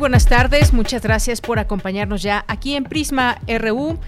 Buenas tardes, muchas gracias por acompañarnos ya aquí en Prisma RU,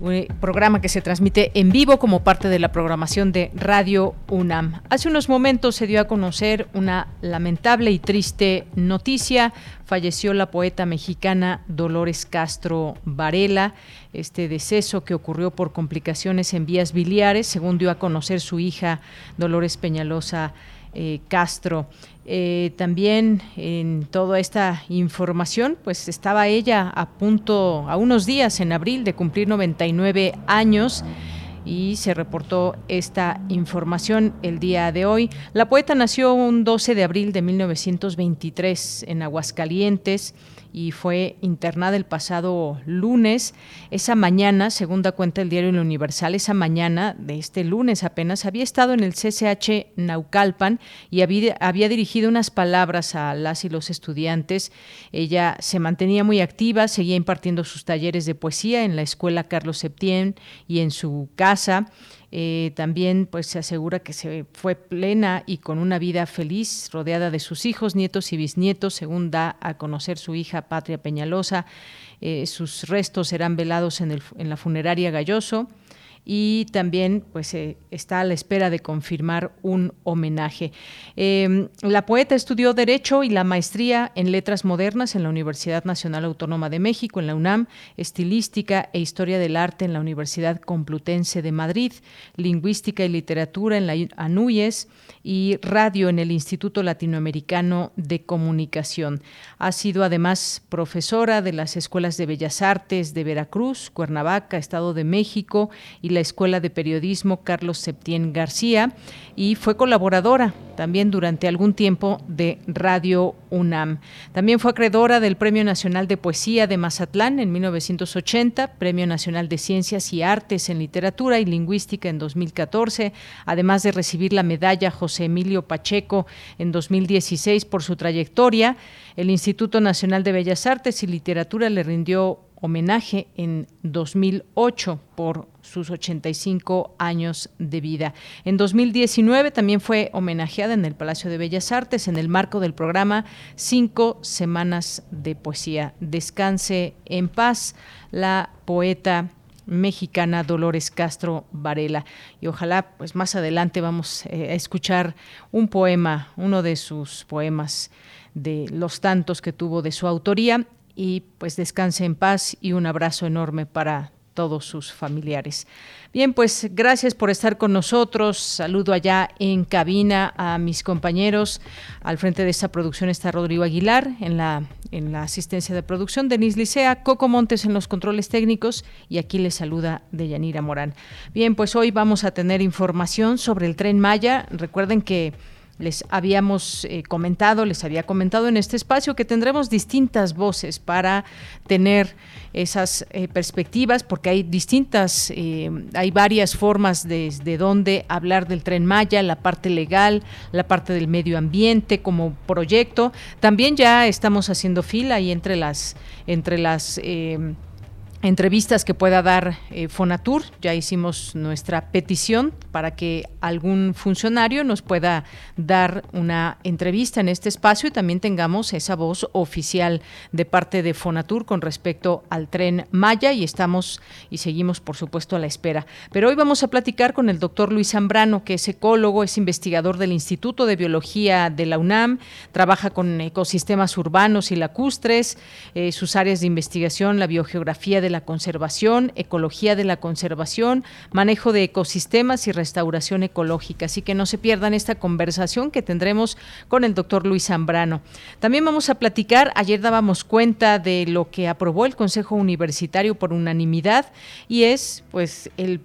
un programa que se transmite en vivo como parte de la programación de Radio UNAM. Hace unos momentos se dio a conocer una lamentable y triste noticia. Falleció la poeta mexicana Dolores Castro Varela. Este deceso que ocurrió por complicaciones en vías biliares, según dio a conocer su hija Dolores Peñalosa eh, Castro. Eh, también en toda esta información, pues estaba ella a punto, a unos días en abril de cumplir 99 años y se reportó esta información el día de hoy. La poeta nació un 12 de abril de 1923 en Aguascalientes y fue internada el pasado lunes. Esa mañana, segunda cuenta del diario Universal, esa mañana de este lunes apenas había estado en el CCH Naucalpan y había, había dirigido unas palabras a las y los estudiantes. Ella se mantenía muy activa, seguía impartiendo sus talleres de poesía en la escuela Carlos Septién y en su casa. Eh, también pues se asegura que se fue plena y con una vida feliz, rodeada de sus hijos, nietos y bisnietos, según da a conocer su hija Patria Peñalosa. Eh, sus restos serán velados en, el, en la funeraria Galloso y también pues eh, está a la espera de confirmar un homenaje. Em, la poeta estudió Derecho y la maestría en Letras Modernas en la Universidad Nacional Autónoma de México, en la UNAM, Estilística e Historia del Arte en la Universidad Complutense de Madrid, Lingüística y Literatura en la ANUYES y Radio en el Instituto Latinoamericano de Comunicación. Ha sido además profesora de las Escuelas de Bellas Artes de Veracruz, Cuernavaca, Estado de México y la Escuela de Periodismo Carlos Septién García y fue colaboradora también durante algún tiempo de Radio UNAM. También fue acreedora del Premio Nacional de Poesía de Mazatlán en 1980, Premio Nacional de Ciencias y Artes en Literatura y Lingüística en 2014, además de recibir la medalla José Emilio Pacheco en 2016 por su trayectoria. El Instituto Nacional de Bellas Artes y Literatura le rindió homenaje en 2008 por sus 85 años de vida. En 2019 también fue homenajeada en el Palacio de Bellas Artes en el marco del programa Cinco Semanas de Poesía. Descanse en paz la poeta mexicana Dolores Castro Varela. Y ojalá, pues más adelante vamos eh, a escuchar un poema, uno de sus poemas de los tantos que tuvo de su autoría y pues descanse en paz y un abrazo enorme para todos sus familiares. Bien, pues gracias por estar con nosotros. Saludo allá en cabina a mis compañeros. Al frente de esta producción está Rodrigo Aguilar en la en la asistencia de producción, Denis Licea, Coco Montes en los controles técnicos y aquí les saluda Deyanira Morán. Bien, pues hoy vamos a tener información sobre el tren Maya. Recuerden que les habíamos eh, comentado, les había comentado en este espacio que tendremos distintas voces para tener esas eh, perspectivas, porque hay distintas, eh, hay varias formas desde de donde hablar del tren Maya, la parte legal, la parte del medio ambiente como proyecto. También ya estamos haciendo fila y entre las, entre las entrevistas que pueda dar eh, Fonatur. Ya hicimos nuestra petición para que algún funcionario nos pueda dar una entrevista en este espacio y también tengamos esa voz oficial de parte de Fonatur con respecto al tren Maya y estamos y seguimos por supuesto a la espera. Pero hoy vamos a platicar con el doctor Luis Zambrano, que es ecólogo, es investigador del Instituto de Biología de la UNAM, trabaja con ecosistemas urbanos y lacustres, eh, sus áreas de investigación, la biogeografía de la la conservación, ecología de la conservación, manejo de ecosistemas y restauración ecológica. Así que no se pierdan esta conversación que tendremos con el doctor Luis Zambrano. También vamos a platicar, ayer dábamos cuenta de lo que aprobó el Consejo Universitario por unanimidad y es pues el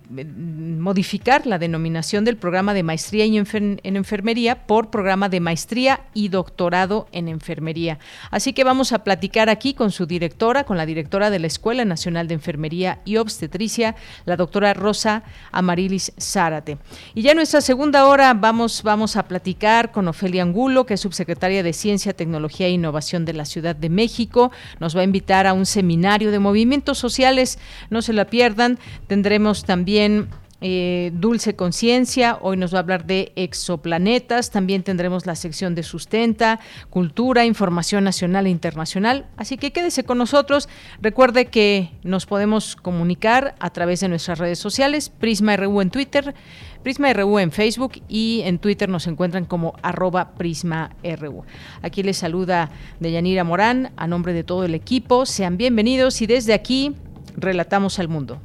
modificar la denominación del programa de maestría en enfermería por programa de maestría y doctorado en enfermería. Así que vamos a platicar aquí con su directora, con la directora de la Escuela Nacional de Enfermería y Obstetricia, la doctora Rosa Amarilis Zárate. Y ya en nuestra segunda hora vamos, vamos a platicar con Ofelia Angulo, que es subsecretaria de Ciencia, Tecnología e Innovación de la Ciudad de México. Nos va a invitar a un seminario de movimientos sociales. No se la pierdan. Tendremos también eh, Dulce Conciencia, hoy nos va a hablar de exoplanetas, también tendremos la sección de sustenta, cultura, información nacional e internacional, así que quédese con nosotros, recuerde que nos podemos comunicar a través de nuestras redes sociales, Prisma RU en Twitter, Prisma RU en Facebook y en Twitter nos encuentran como arroba Prisma RU. Aquí les saluda Deyanira Morán a nombre de todo el equipo, sean bienvenidos y desde aquí relatamos al mundo.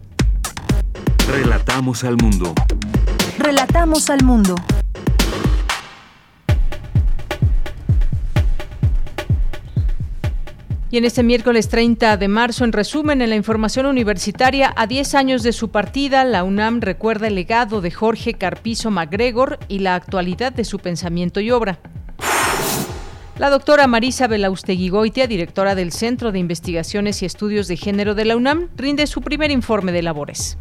Relatamos al mundo. Relatamos al mundo. Y en este miércoles 30 de marzo, en resumen, en la información universitaria, a 10 años de su partida, la UNAM recuerda el legado de Jorge Carpizo MacGregor y la actualidad de su pensamiento y obra. La doctora Marisa Goitia, directora del Centro de Investigaciones y Estudios de Género de la UNAM, rinde su primer informe de labores.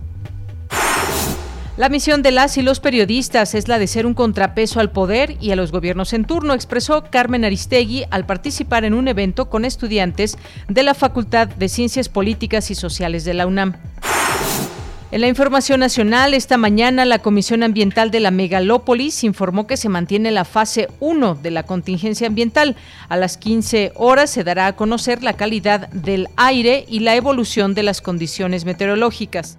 La misión de las y los periodistas es la de ser un contrapeso al poder y a los gobiernos en turno, expresó Carmen Aristegui al participar en un evento con estudiantes de la Facultad de Ciencias Políticas y Sociales de la UNAM. En la información nacional, esta mañana la Comisión Ambiental de la Megalópolis informó que se mantiene la fase 1 de la contingencia ambiental. A las 15 horas se dará a conocer la calidad del aire y la evolución de las condiciones meteorológicas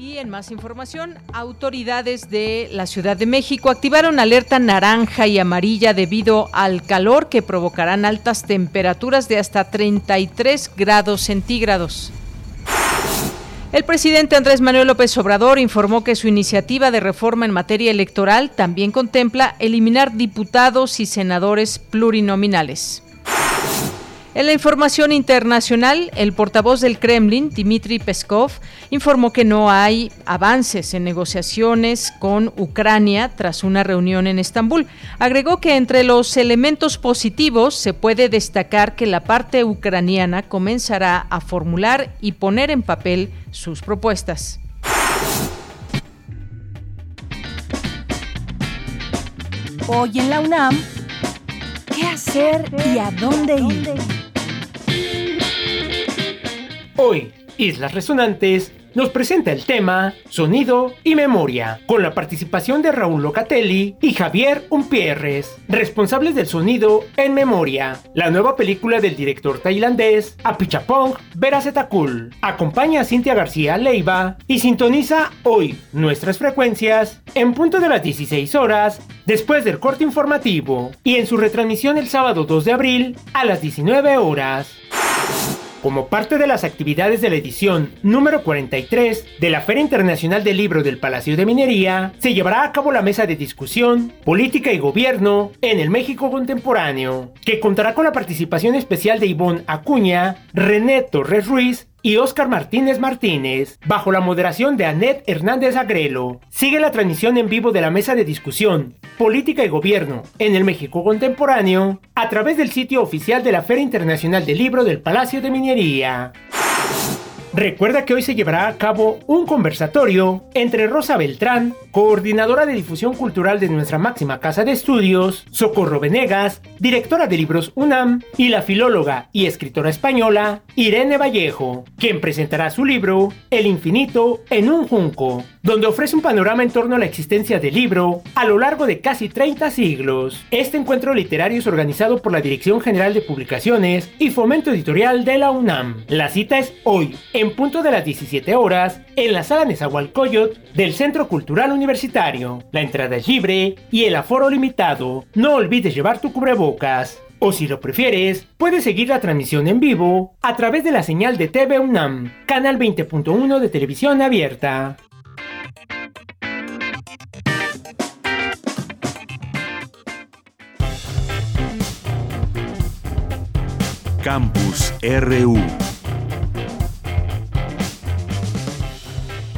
en más información, autoridades de la Ciudad de México activaron alerta naranja y amarilla debido al calor que provocarán altas temperaturas de hasta 33 grados centígrados. El presidente Andrés Manuel López Obrador informó que su iniciativa de reforma en materia electoral también contempla eliminar diputados y senadores plurinominales. En la información internacional, el portavoz del Kremlin, Dmitry Peskov, informó que no hay avances en negociaciones con Ucrania tras una reunión en Estambul. Agregó que entre los elementos positivos se puede destacar que la parte ucraniana comenzará a formular y poner en papel sus propuestas. Hoy en la UNAM, ¿qué hacer y a dónde ir? Hoy, Islas Resonantes nos presenta el tema Sonido y Memoria, con la participación de Raúl Locatelli y Javier Umpierres, responsables del sonido en Memoria, la nueva película del director tailandés Apichapong Veracetakul. Acompaña a Cintia García Leiva y sintoniza hoy nuestras frecuencias en punto de las 16 horas después del corte informativo y en su retransmisión el sábado 2 de abril a las 19 horas. Como parte de las actividades de la edición número 43 de la Feria Internacional del Libro del Palacio de Minería, se llevará a cabo la mesa de discusión Política y Gobierno en el México Contemporáneo, que contará con la participación especial de Ivonne Acuña, René Torres Ruiz y Oscar Martínez Martínez, bajo la moderación de Annette Hernández Agrelo. Sigue la transmisión en vivo de la mesa de discusión Política y Gobierno en el México Contemporáneo a través del sitio oficial de la Feria Internacional del Libro del Palacio de Minería. Recuerda que hoy se llevará a cabo un conversatorio entre Rosa Beltrán, coordinadora de difusión cultural de nuestra máxima casa de estudios, Socorro Venegas, directora de libros UNAM, y la filóloga y escritora española Irene Vallejo, quien presentará su libro El infinito en un junco, donde ofrece un panorama en torno a la existencia del libro a lo largo de casi 30 siglos. Este encuentro literario es organizado por la Dirección General de Publicaciones y Fomento Editorial de la UNAM. La cita es hoy, en punto de las 17 horas, en la sala Nezahualcóyotl del Centro Cultural Universitario. La entrada es libre y el aforo limitado. No olvides llevar tu cubrebocas. O si lo prefieres, puedes seguir la transmisión en vivo a través de la señal de TV UNAM, canal 20.1 de televisión abierta. Campus RU.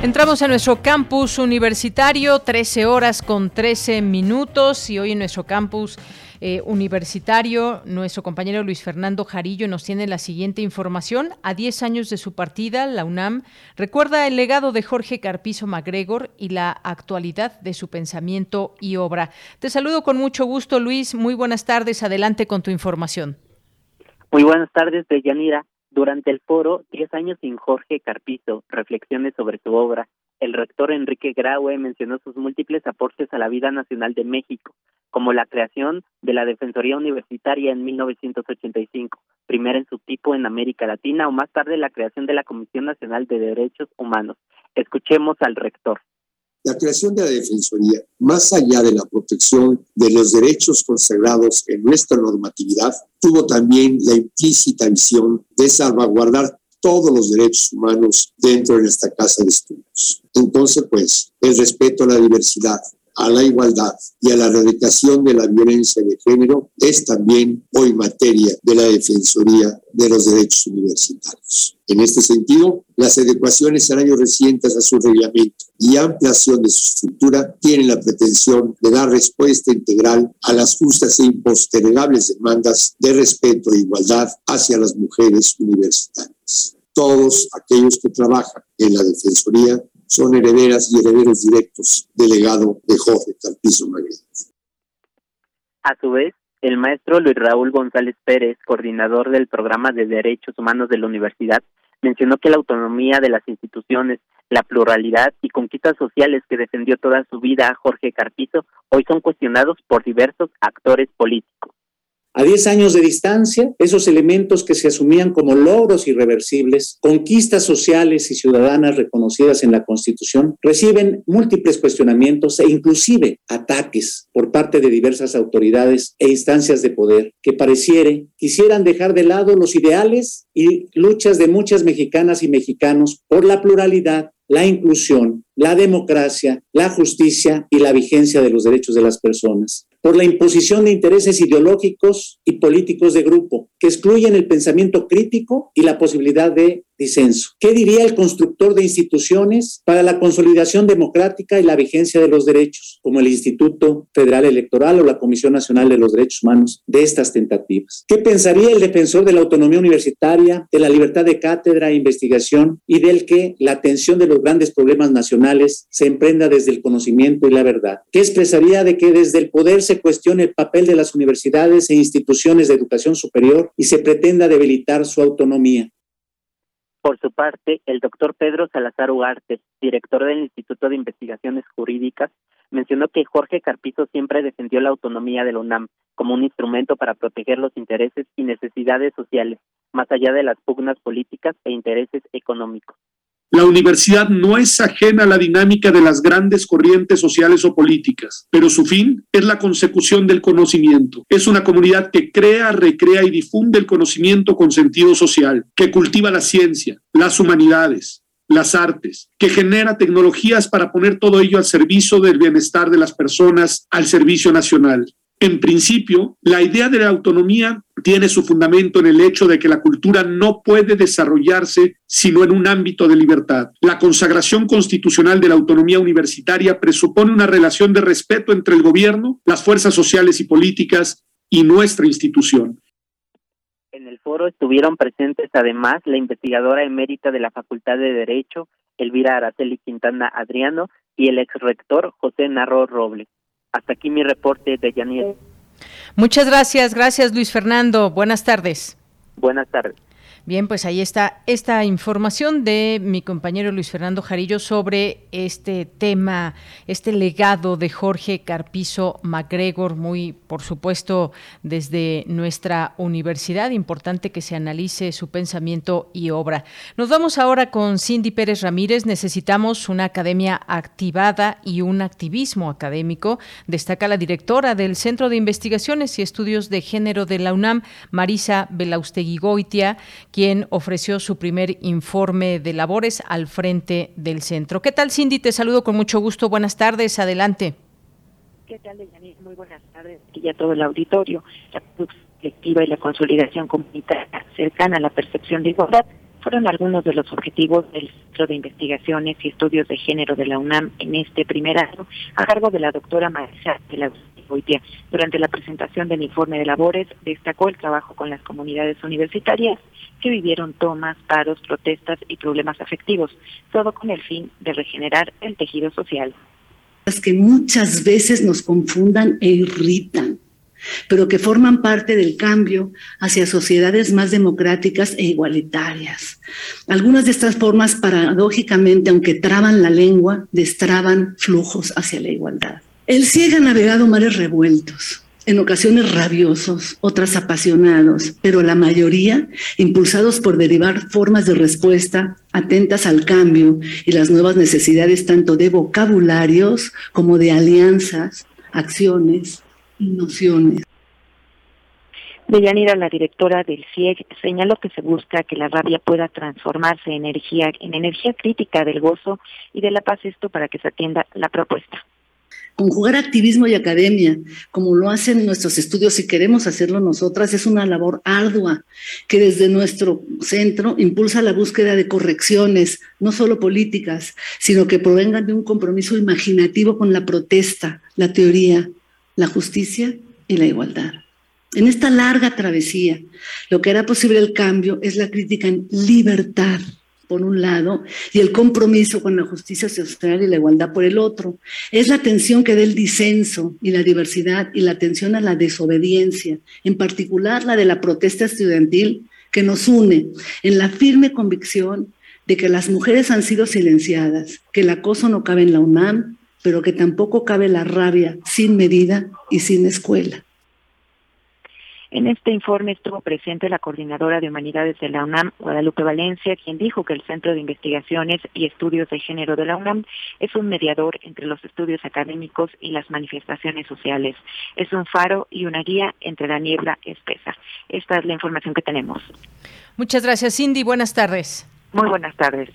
Entramos a nuestro campus universitario, 13 horas con 13 minutos y hoy en nuestro campus eh, universitario, nuestro compañero Luis Fernando Jarillo nos tiene la siguiente información. A 10 años de su partida, la UNAM recuerda el legado de Jorge Carpizo MacGregor y la actualidad de su pensamiento y obra. Te saludo con mucho gusto, Luis. Muy buenas tardes. Adelante con tu información. Muy buenas tardes, Deyanira. Durante el foro 10 años sin Jorge Carpizo, reflexiones sobre su obra, el rector Enrique Graue mencionó sus múltiples aportes a la vida nacional de México, como la creación de la Defensoría Universitaria en 1985, primera en su tipo en América Latina, o más tarde la creación de la Comisión Nacional de Derechos Humanos. Escuchemos al rector. La creación de la Defensoría, más allá de la protección de los derechos consagrados en nuestra normatividad, tuvo también la implícita visión de salvaguardar todos los derechos humanos dentro de esta casa de estudios. Entonces, pues, el respeto a la diversidad, a la igualdad y a la erradicación de la violencia de género es también hoy materia de la Defensoría de los Derechos Universitarios. En este sentido, las adecuaciones en años recientes a su reglamento y ampliación de su estructura tienen la pretensión de dar respuesta integral a las justas e impostergables demandas de respeto e igualdad hacia las mujeres universitarias. Todos aquellos que trabajan en la Defensoría son herederas y herederos directos del legado de Jorge Carpizo Magritte. A su vez, el maestro Luis Raúl González Pérez, coordinador del programa de Derechos Humanos de la Universidad, mencionó que la autonomía de las instituciones, la pluralidad y conquistas sociales que defendió toda su vida Jorge Carpizo hoy son cuestionados por diversos actores políticos. A 10 años de distancia, esos elementos que se asumían como logros irreversibles, conquistas sociales y ciudadanas reconocidas en la Constitución, reciben múltiples cuestionamientos e inclusive ataques por parte de diversas autoridades e instancias de poder que pareciere quisieran dejar de lado los ideales y luchas de muchas mexicanas y mexicanos por la pluralidad, la inclusión, la democracia, la justicia y la vigencia de los derechos de las personas por la imposición de intereses ideológicos y políticos de grupo que excluyen el pensamiento crítico y la posibilidad de disenso. ¿Qué diría el constructor de instituciones para la consolidación democrática y la vigencia de los derechos, como el Instituto Federal Electoral o la Comisión Nacional de los Derechos Humanos, de estas tentativas? ¿Qué pensaría el defensor de la autonomía universitaria, de la libertad de cátedra e investigación y del que la atención de los grandes problemas nacionales se emprenda desde el conocimiento y la verdad? ¿Qué expresaría de que desde el poder se cuestione el papel de las universidades e instituciones de educación superior y se pretenda debilitar su autonomía? Por su parte, el doctor Pedro Salazar Ugarte, director del Instituto de Investigaciones Jurídicas, mencionó que Jorge Carpizo siempre defendió la autonomía de la UNAM como un instrumento para proteger los intereses y necesidades sociales, más allá de las pugnas políticas e intereses económicos. La universidad no es ajena a la dinámica de las grandes corrientes sociales o políticas, pero su fin es la consecución del conocimiento. Es una comunidad que crea, recrea y difunde el conocimiento con sentido social, que cultiva la ciencia, las humanidades, las artes, que genera tecnologías para poner todo ello al servicio del bienestar de las personas, al servicio nacional. En principio, la idea de la autonomía tiene su fundamento en el hecho de que la cultura no puede desarrollarse sino en un ámbito de libertad. La consagración constitucional de la autonomía universitaria presupone una relación de respeto entre el gobierno, las fuerzas sociales y políticas y nuestra institución. En el foro estuvieron presentes además la investigadora emérita de la Facultad de Derecho, Elvira Araceli Quintana Adriano, y el ex rector José Narro Robles. Hasta aquí mi reporte de Yaniel. Muchas gracias, gracias Luis Fernando. Buenas tardes. Buenas tardes. Bien, pues ahí está esta información de mi compañero Luis Fernando Jarillo sobre este tema, este legado de Jorge Carpizo MacGregor, muy por supuesto desde nuestra universidad. Importante que se analice su pensamiento y obra. Nos vamos ahora con Cindy Pérez Ramírez. Necesitamos una academia activada y un activismo académico. Destaca la directora del Centro de Investigaciones y Estudios de Género de la UNAM, Marisa Belaustegui Goitia quien ofreció su primer informe de labores al frente del centro. ¿Qué tal, Cindy? Te saludo con mucho gusto. Buenas tardes. Adelante. ¿Qué tal, Deyanir? Muy buenas tardes. Aquí a todo el auditorio. La colectiva y la consolidación comunitaria cercana a la percepción de igualdad fueron algunos de los objetivos del Centro de Investigaciones y Estudios de Género de la UNAM en este primer año, a cargo de la doctora Marisa de la durante la presentación del informe de labores, destacó el trabajo con las comunidades universitarias que vivieron tomas, paros, protestas y problemas afectivos, todo con el fin de regenerar el tejido social. Las que muchas veces nos confundan e irritan, pero que forman parte del cambio hacia sociedades más democráticas e igualitarias. Algunas de estas formas, paradójicamente, aunque traban la lengua, destraban flujos hacia la igualdad. El CIEG ha navegado mares revueltos, en ocasiones rabiosos, otras apasionados, pero la mayoría impulsados por derivar formas de respuesta atentas al cambio y las nuevas necesidades tanto de vocabularios como de alianzas, acciones y nociones. Deyanira, la directora del CIEG, señaló que se busca que la rabia pueda transformarse en energía, en energía crítica del gozo y de la paz, esto para que se atienda la propuesta. Conjugar activismo y academia, como lo hacen nuestros estudios y queremos hacerlo nosotras, es una labor ardua que desde nuestro centro impulsa la búsqueda de correcciones, no solo políticas, sino que provengan de un compromiso imaginativo con la protesta, la teoría, la justicia y la igualdad. En esta larga travesía, lo que hará posible el cambio es la crítica en libertad por un lado y el compromiso con la justicia social y la igualdad por el otro. Es la atención que da el disenso y la diversidad y la atención a la desobediencia, en particular la de la protesta estudiantil, que nos une en la firme convicción de que las mujeres han sido silenciadas, que el acoso no cabe en la UNAM, pero que tampoco cabe la rabia sin medida y sin escuela. En este informe estuvo presente la coordinadora de humanidades de la UNAM, Guadalupe Valencia, quien dijo que el Centro de Investigaciones y Estudios de Género de la UNAM es un mediador entre los estudios académicos y las manifestaciones sociales. Es un faro y una guía entre la niebla espesa. Esta es la información que tenemos. Muchas gracias, Cindy. Buenas tardes. Muy buenas tardes.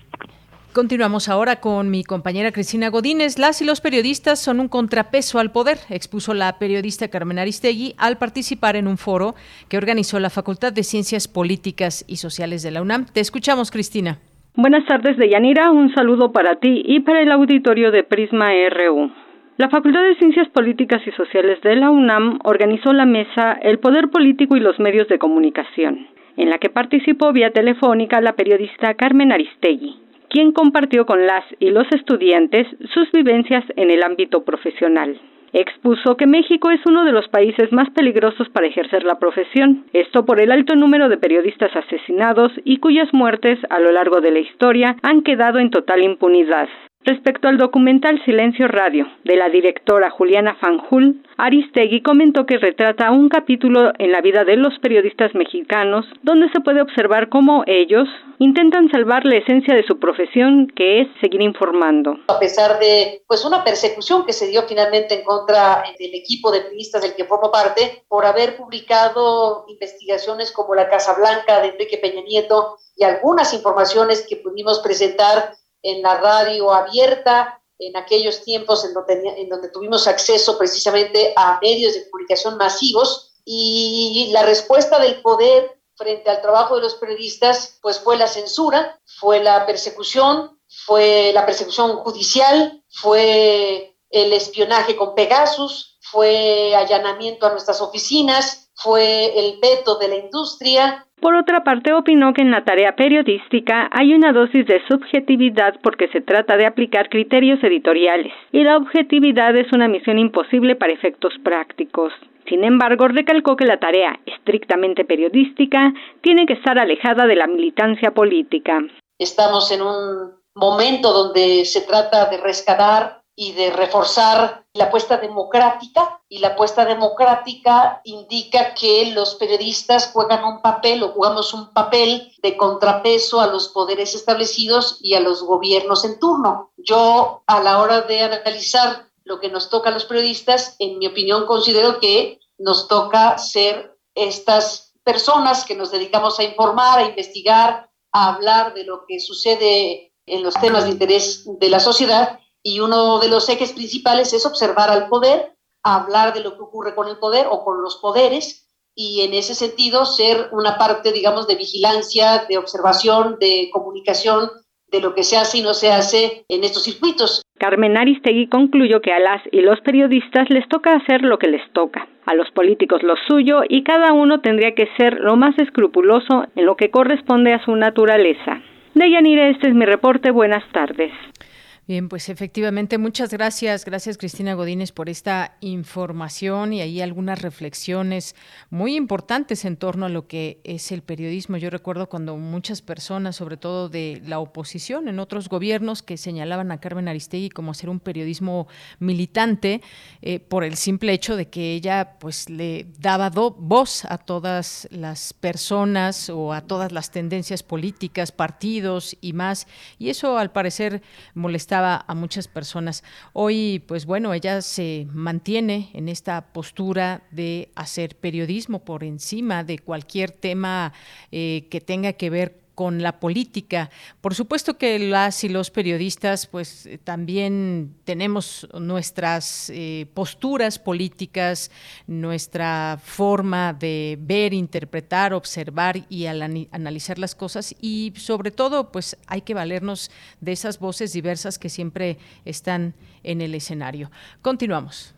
Continuamos ahora con mi compañera Cristina Godínez. Las y los periodistas son un contrapeso al poder, expuso la periodista Carmen Aristegui al participar en un foro que organizó la Facultad de Ciencias Políticas y Sociales de la UNAM. Te escuchamos, Cristina. Buenas tardes, Deyanira. Un saludo para ti y para el auditorio de Prisma RU. La Facultad de Ciencias Políticas y Sociales de la UNAM organizó la mesa El Poder Político y los Medios de Comunicación, en la que participó vía telefónica la periodista Carmen Aristegui quien compartió con las y los estudiantes sus vivencias en el ámbito profesional. Expuso que México es uno de los países más peligrosos para ejercer la profesión, esto por el alto número de periodistas asesinados y cuyas muertes a lo largo de la historia han quedado en total impunidad. Respecto al documental Silencio Radio de la directora Juliana Fanjul, Aristegui comentó que retrata un capítulo en la vida de los periodistas mexicanos donde se puede observar cómo ellos intentan salvar la esencia de su profesión, que es seguir informando. A pesar de pues una persecución que se dio finalmente en contra del equipo de periodistas del que formo parte por haber publicado investigaciones como la Casa Blanca de Enrique Peña Nieto y algunas informaciones que pudimos presentar en la radio abierta, en aquellos tiempos en donde, en donde tuvimos acceso precisamente a medios de comunicación masivos y la respuesta del poder frente al trabajo de los periodistas pues fue la censura, fue la persecución, fue la persecución judicial, fue el espionaje con Pegasus, fue allanamiento a nuestras oficinas, fue el veto de la industria. Por otra parte, opinó que en la tarea periodística hay una dosis de subjetividad porque se trata de aplicar criterios editoriales, y la objetividad es una misión imposible para efectos prácticos. Sin embargo, recalcó que la tarea estrictamente periodística tiene que estar alejada de la militancia política. Estamos en un momento donde se trata de rescatar y de reforzar la apuesta democrática y la apuesta democrática indica que los periodistas juegan un papel o jugamos un papel de contrapeso a los poderes establecidos y a los gobiernos en turno. Yo a la hora de analizar lo que nos toca a los periodistas, en mi opinión considero que nos toca ser estas personas que nos dedicamos a informar, a investigar, a hablar de lo que sucede en los temas de interés de la sociedad y uno de los ejes principales es observar al poder, hablar de lo que ocurre con el poder o con los poderes y en ese sentido ser una parte, digamos, de vigilancia, de observación, de comunicación de lo que se hace y no se hace en estos circuitos. Carmen Aristegui concluyó que a las y los periodistas les toca hacer lo que les toca, a los políticos lo suyo y cada uno tendría que ser lo más escrupuloso en lo que corresponde a su naturaleza. Deyanira, este es mi reporte. Buenas tardes. Bien, pues efectivamente, muchas gracias. Gracias, Cristina Godínez, por esta información y ahí algunas reflexiones muy importantes en torno a lo que es el periodismo. Yo recuerdo cuando muchas personas, sobre todo de la oposición en otros gobiernos, que señalaban a Carmen Aristegui como hacer un periodismo militante eh, por el simple hecho de que ella pues le daba voz a todas las personas o a todas las tendencias políticas, partidos y más. Y eso al parecer molestaba a muchas personas. Hoy, pues bueno, ella se mantiene en esta postura de hacer periodismo por encima de cualquier tema eh, que tenga que ver con la política. Por supuesto que las y los periodistas, pues eh, también tenemos nuestras eh, posturas políticas, nuestra forma de ver, interpretar, observar y analizar las cosas y sobre todo, pues hay que valernos de esas voces diversas que siempre están en el escenario. Continuamos.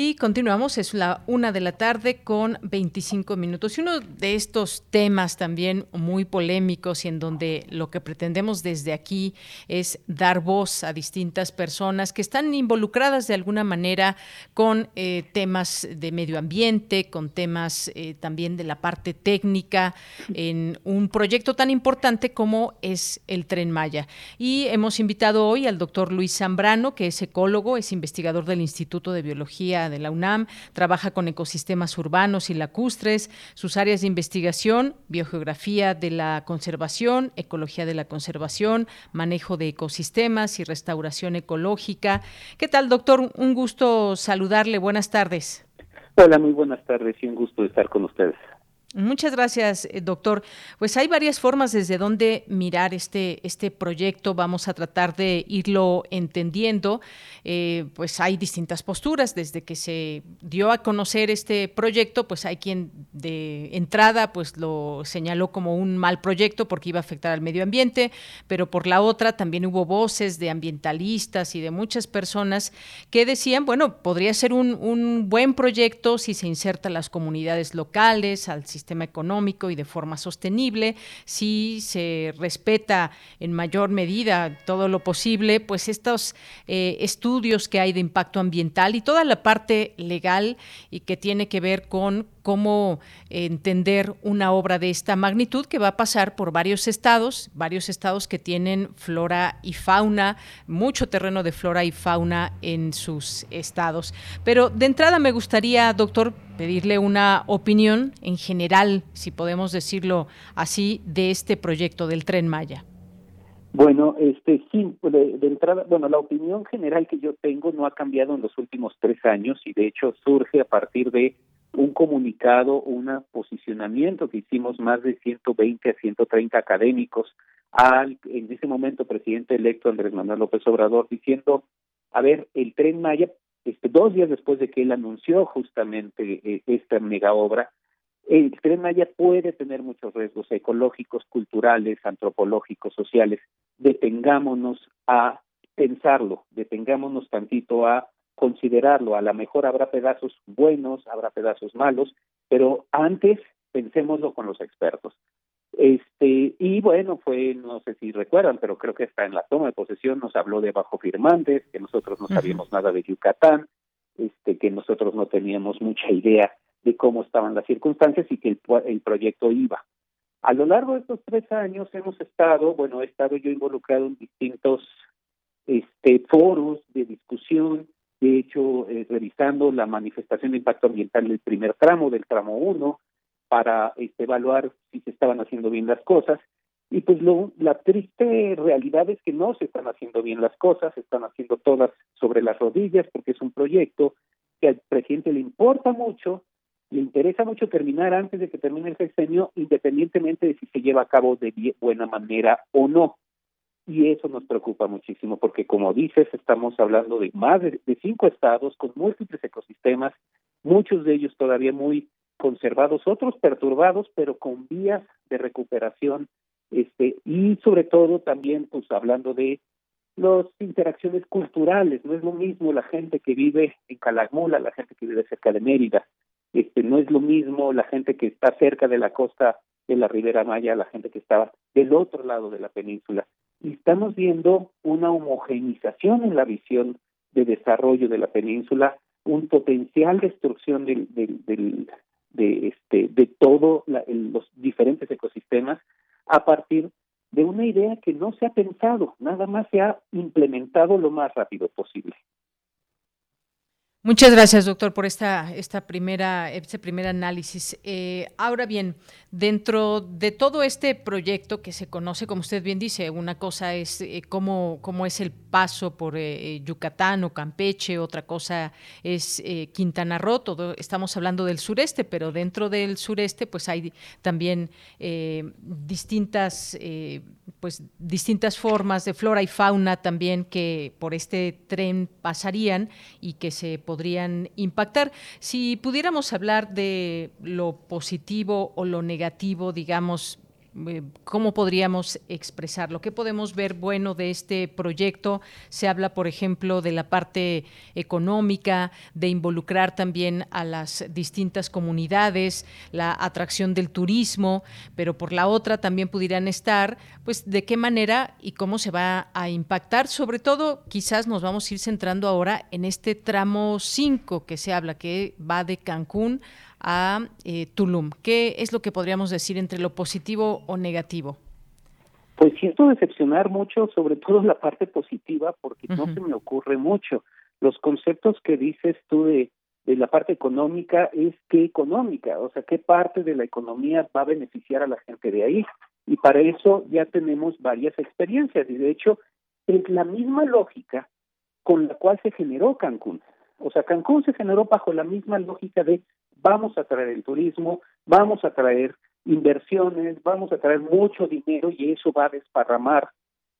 Y continuamos, es la una de la tarde con 25 minutos. Y uno de estos temas también muy polémicos y en donde lo que pretendemos desde aquí es dar voz a distintas personas que están involucradas de alguna manera con eh, temas de medio ambiente, con temas eh, también de la parte técnica, en un proyecto tan importante como es el Tren Maya. Y hemos invitado hoy al doctor Luis Zambrano, que es ecólogo, es investigador del Instituto de Biología de la UNAM, trabaja con ecosistemas urbanos y lacustres, sus áreas de investigación, biogeografía de la conservación, ecología de la conservación, manejo de ecosistemas y restauración ecológica. ¿Qué tal, doctor? Un gusto saludarle. Buenas tardes. Hola, muy buenas tardes y un gusto estar con ustedes. Muchas gracias, eh, doctor. Pues hay varias formas desde donde mirar este, este proyecto. Vamos a tratar de irlo entendiendo. Eh, pues hay distintas posturas. Desde que se dio a conocer este proyecto, pues hay quien de entrada pues lo señaló como un mal proyecto porque iba a afectar al medio ambiente, pero por la otra también hubo voces de ambientalistas y de muchas personas que decían, bueno, podría ser un, un buen proyecto si se inserta a las comunidades locales, al sistema económico y de forma sostenible, si se respeta en mayor medida todo lo posible, pues estos eh, estudios que hay de impacto ambiental y toda la parte legal y que tiene que ver con cómo entender una obra de esta magnitud que va a pasar por varios estados, varios estados que tienen flora y fauna, mucho terreno de flora y fauna en sus estados. Pero de entrada me gustaría, doctor, pedirle una opinión en general, si podemos decirlo así, de este proyecto del tren Maya. Bueno, este sí, de, de, entrada, bueno, la opinión general que yo tengo no ha cambiado en los últimos tres años y de hecho surge a partir de un comunicado, un posicionamiento que hicimos más de 120 a 130 académicos al, en ese momento, presidente electo Andrés Manuel López Obrador, diciendo, a ver, el tren Maya, este, dos días después de que él anunció justamente eh, esta mega obra, el tren Maya puede tener muchos riesgos ecológicos, culturales, antropológicos, sociales. Detengámonos a pensarlo, detengámonos tantito a considerarlo. A lo mejor habrá pedazos buenos, habrá pedazos malos, pero antes pensémoslo con los expertos. Este, y bueno, fue, no sé si recuerdan, pero creo que está en la toma de posesión, nos habló de bajo firmantes, que nosotros no sabíamos nada de Yucatán, este, que nosotros no teníamos mucha idea de cómo estaban las circunstancias y que el, el proyecto iba. A lo largo de estos tres años hemos estado, bueno, he estado yo involucrado en distintos este, foros de discusión, de hecho, eh, revisando la manifestación de impacto ambiental del primer tramo, del tramo 1, para este, evaluar si se estaban haciendo bien las cosas. Y pues lo, la triste realidad es que no se están haciendo bien las cosas, se están haciendo todas sobre las rodillas, porque es un proyecto que al presidente le importa mucho, le interesa mucho terminar antes de que termine el sexenio, independientemente de si se lleva a cabo de buena manera o no. Y eso nos preocupa muchísimo, porque como dices, estamos hablando de más de, cinco estados con múltiples ecosistemas, muchos de ellos todavía muy conservados, otros perturbados, pero con vías de recuperación, este, y sobre todo también, pues hablando de las interacciones culturales, no es lo mismo la gente que vive en Calakmula, la gente que vive cerca de Mérida, este, no es lo mismo la gente que está cerca de la costa de la Ribera Maya, la gente que estaba del otro lado de la península y estamos viendo una homogenización en la visión de desarrollo de la península, un potencial destrucción del, del, de este de todos los diferentes ecosistemas a partir de una idea que no se ha pensado, nada más se ha implementado lo más rápido posible. Muchas gracias, doctor, por esta, esta primera, este primer análisis. Eh, ahora bien, dentro de todo este proyecto que se conoce, como usted bien dice, una cosa es eh, cómo, cómo, es el paso por eh, Yucatán o Campeche, otra cosa es Quintana Roo, todo, estamos hablando del sureste, pero dentro del sureste pues hay también distintas, pues, distintas formas de flora y fauna también que por este tren pasarían y que se podrían impactar. Si pudiéramos hablar de lo positivo o lo negativo, digamos, eh, ¿Cómo podríamos expresarlo? ¿Qué podemos ver bueno de este proyecto? Se habla, por ejemplo, de la parte económica, de involucrar también a las distintas comunidades, la atracción del turismo, pero por la otra también pudieran estar, pues, de qué manera y cómo se va a impactar. Sobre todo, quizás nos vamos a ir centrando ahora en este tramo 5 que se habla, que va de Cancún a eh, Tulum. ¿Qué es lo que podríamos decir entre lo positivo o negativo? Pues siento decepcionar mucho, sobre todo la parte positiva, porque no se me ocurre mucho. Los conceptos que dices tú de, de la parte económica es qué económica, o sea, qué parte de la economía va a beneficiar a la gente de ahí. Y para eso ya tenemos varias experiencias, y de hecho es la misma lógica con la cual se generó Cancún. O sea, Cancún se generó bajo la misma lógica de vamos a traer el turismo, vamos a traer inversiones, vamos a traer mucho dinero y eso va a desparramar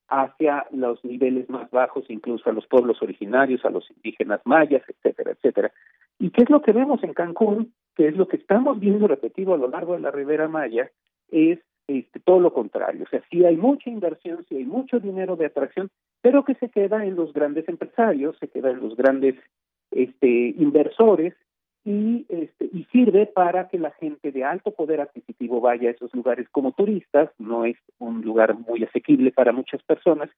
hacia los niveles más bajos, incluso a los pueblos originarios, a los indígenas mayas, etcétera, etcétera. ¿Y qué es lo que vemos en Cancún? Que es lo que estamos viendo repetido a lo largo de la Ribera Maya, es este, todo lo contrario. O sea, sí hay mucha inversión, sí hay mucho dinero de atracción, pero que se queda en los grandes empresarios, se queda en los grandes este, inversores y, este, y sirve para que la gente de alto poder adquisitivo vaya a esos lugares como turistas, no es un lugar muy asequible para muchas personas,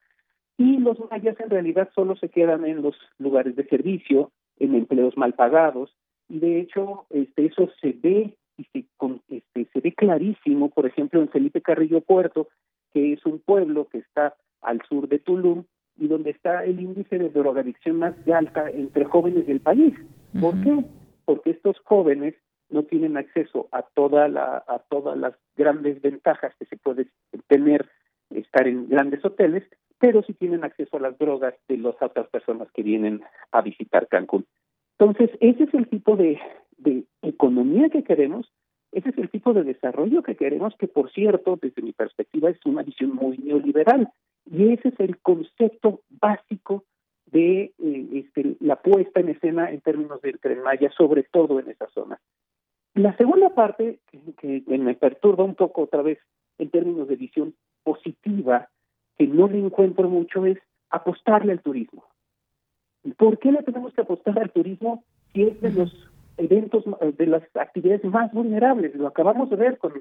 y los mayas en realidad solo se quedan en los lugares de servicio, en empleos mal pagados, y de hecho este, eso se ve y se, este, se ve clarísimo, por ejemplo, en Felipe Carrillo Puerto, que es un pueblo que está al sur de Tulum y donde está el índice de drogadicción más alta entre jóvenes del país. ¿Por qué? Porque estos jóvenes no tienen acceso a toda la a todas las grandes ventajas que se puede tener estar en grandes hoteles, pero sí tienen acceso a las drogas de las otras personas que vienen a visitar Cancún. Entonces, ese es el tipo de, de economía que queremos, ese es el tipo de desarrollo que queremos, que por cierto, desde mi perspectiva, es una visión muy neoliberal. Y ese es el concepto básico de eh, este, la puesta en escena en términos del tren Maya, sobre todo en esa zona. La segunda parte, que, me perturba un poco otra vez en términos de visión positiva, que no le encuentro mucho, es apostarle al turismo. ¿Por qué le tenemos que apostar al turismo si es de los eventos, de las actividades más vulnerables? Lo acabamos de ver con,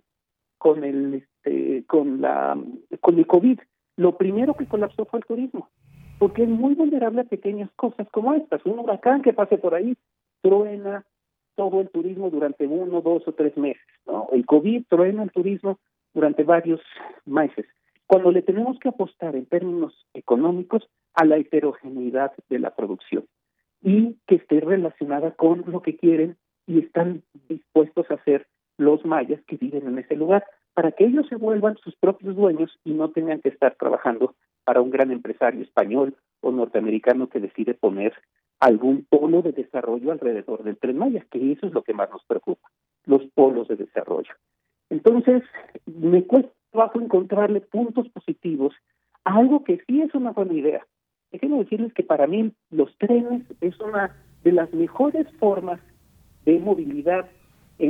con el este, con la con el COVID. Lo primero que colapsó fue el turismo, porque es muy vulnerable a pequeñas cosas como estas. Un huracán que pase por ahí truena todo el turismo durante uno, dos o tres meses. ¿no? El COVID truena el turismo durante varios meses. Cuando le tenemos que apostar en términos económicos a la heterogeneidad de la producción y que esté relacionada con lo que quieren y están dispuestos a hacer los mayas que viven en ese lugar, para que ellos se vuelvan sus propios dueños y no tengan que estar trabajando para un gran empresario español o norteamericano que decide poner algún polo de desarrollo alrededor del tren Maya, que eso es lo que más nos preocupa, los polos de desarrollo. Entonces, me cuesta trabajo encontrarle puntos positivos a algo que sí es una buena idea. Déjenme decirles que para mí los trenes es una de las mejores formas de movilidad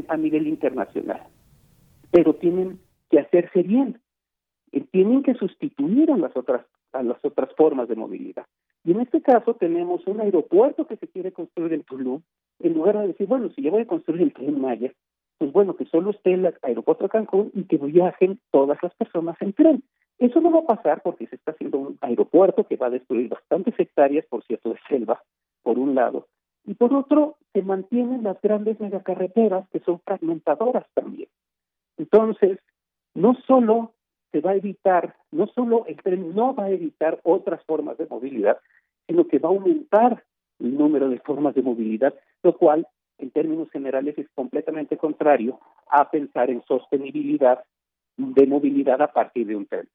a nivel internacional, pero tienen que hacerse bien, eh, tienen que sustituir a las otras a las otras formas de movilidad. Y en este caso tenemos un aeropuerto que se quiere construir en Tulum, en lugar de decir, bueno, si yo voy a construir el tren Maya, pues bueno, que solo esté el aeropuerto de Cancún y que viajen todas las personas en tren. Eso no va a pasar porque se está haciendo un aeropuerto que va a destruir bastantes hectáreas, por cierto, de selva, por un lado, y por otro, se mantienen las grandes megacarreteras que son fragmentadoras también. Entonces, no solo se va a evitar, no solo el tren no va a evitar otras formas de movilidad, sino que va a aumentar el número de formas de movilidad, lo cual en términos generales es completamente contrario a pensar en sostenibilidad de movilidad a partir de un tren.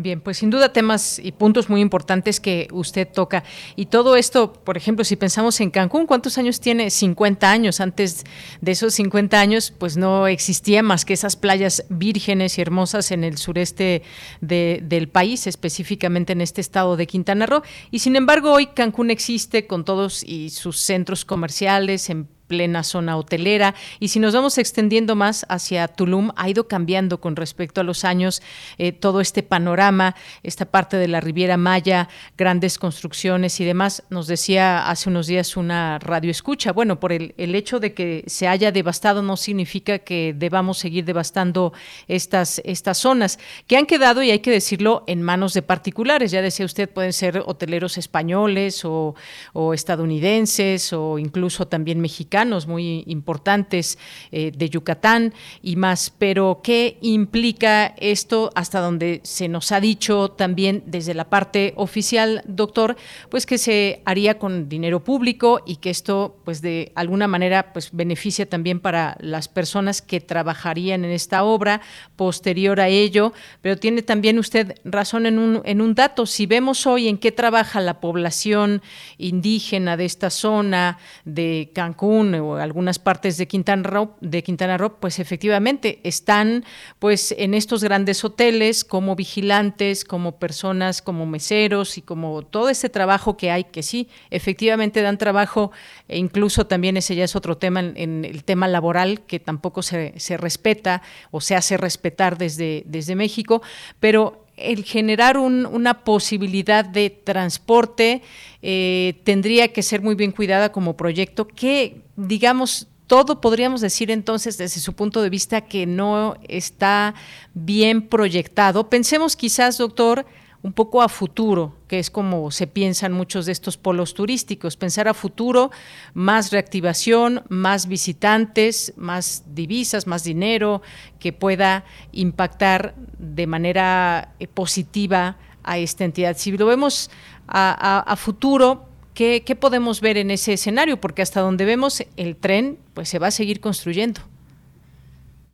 Bien, pues sin duda temas y puntos muy importantes que usted toca. Y todo esto, por ejemplo, si pensamos en Cancún, ¿cuántos años tiene? 50 años. Antes de esos 50 años, pues no existía más que esas playas vírgenes y hermosas en el sureste del país, específicamente en este estado de Quintana Roo. Y sin embargo, hoy Cancún existe con todos y sus centros comerciales, en plena zona hotelera. Y si nos vamos extendiendo más hacia Tulum, ha ido cambiando con respecto a los años eh, todo este panorama, esta parte de la Riviera Maya, grandes construcciones y demás. Nos decía hace unos días una radio escucha, bueno, por el, el hecho de que se haya devastado no significa que debamos seguir devastando estas, estas zonas, que han quedado, y hay que decirlo, en manos de particulares. Ya decía usted, pueden ser hoteleros españoles o, o estadounidenses o incluso también mexicanos muy importantes eh, de Yucatán y más. Pero, ¿qué implica esto hasta donde se nos ha dicho también desde la parte oficial, doctor? Pues que se haría con dinero público y que esto, pues de alguna manera, pues beneficia también para las personas que trabajarían en esta obra posterior a ello. Pero tiene también usted razón en un, en un dato. Si vemos hoy en qué trabaja la población indígena de esta zona de Cancún, o algunas partes de Quintana Roo, de Quintana Roo, pues efectivamente están pues en estos grandes hoteles como vigilantes, como personas, como meseros y como todo ese trabajo que hay que sí, efectivamente dan trabajo e incluso también ese ya es otro tema en, el tema laboral que tampoco se, se respeta o se hace respetar desde, desde México, pero el generar una posibilidad de transporte eh, tendría que ser muy bien cuidada como proyecto. Que, digamos, todo podríamos decir entonces desde su punto de vista que no está bien proyectado. Pensemos quizás, doctor, un poco a futuro, que es como se piensan muchos de estos polos turísticos, pensar a futuro, más reactivación, más visitantes, más divisas, más dinero, que pueda impactar de manera eh, positiva a esta entidad. Si lo vemos a, futuro, ¿qué, ¿qué, podemos ver en ese escenario? Porque hasta donde vemos el tren, pues se va a seguir construyendo.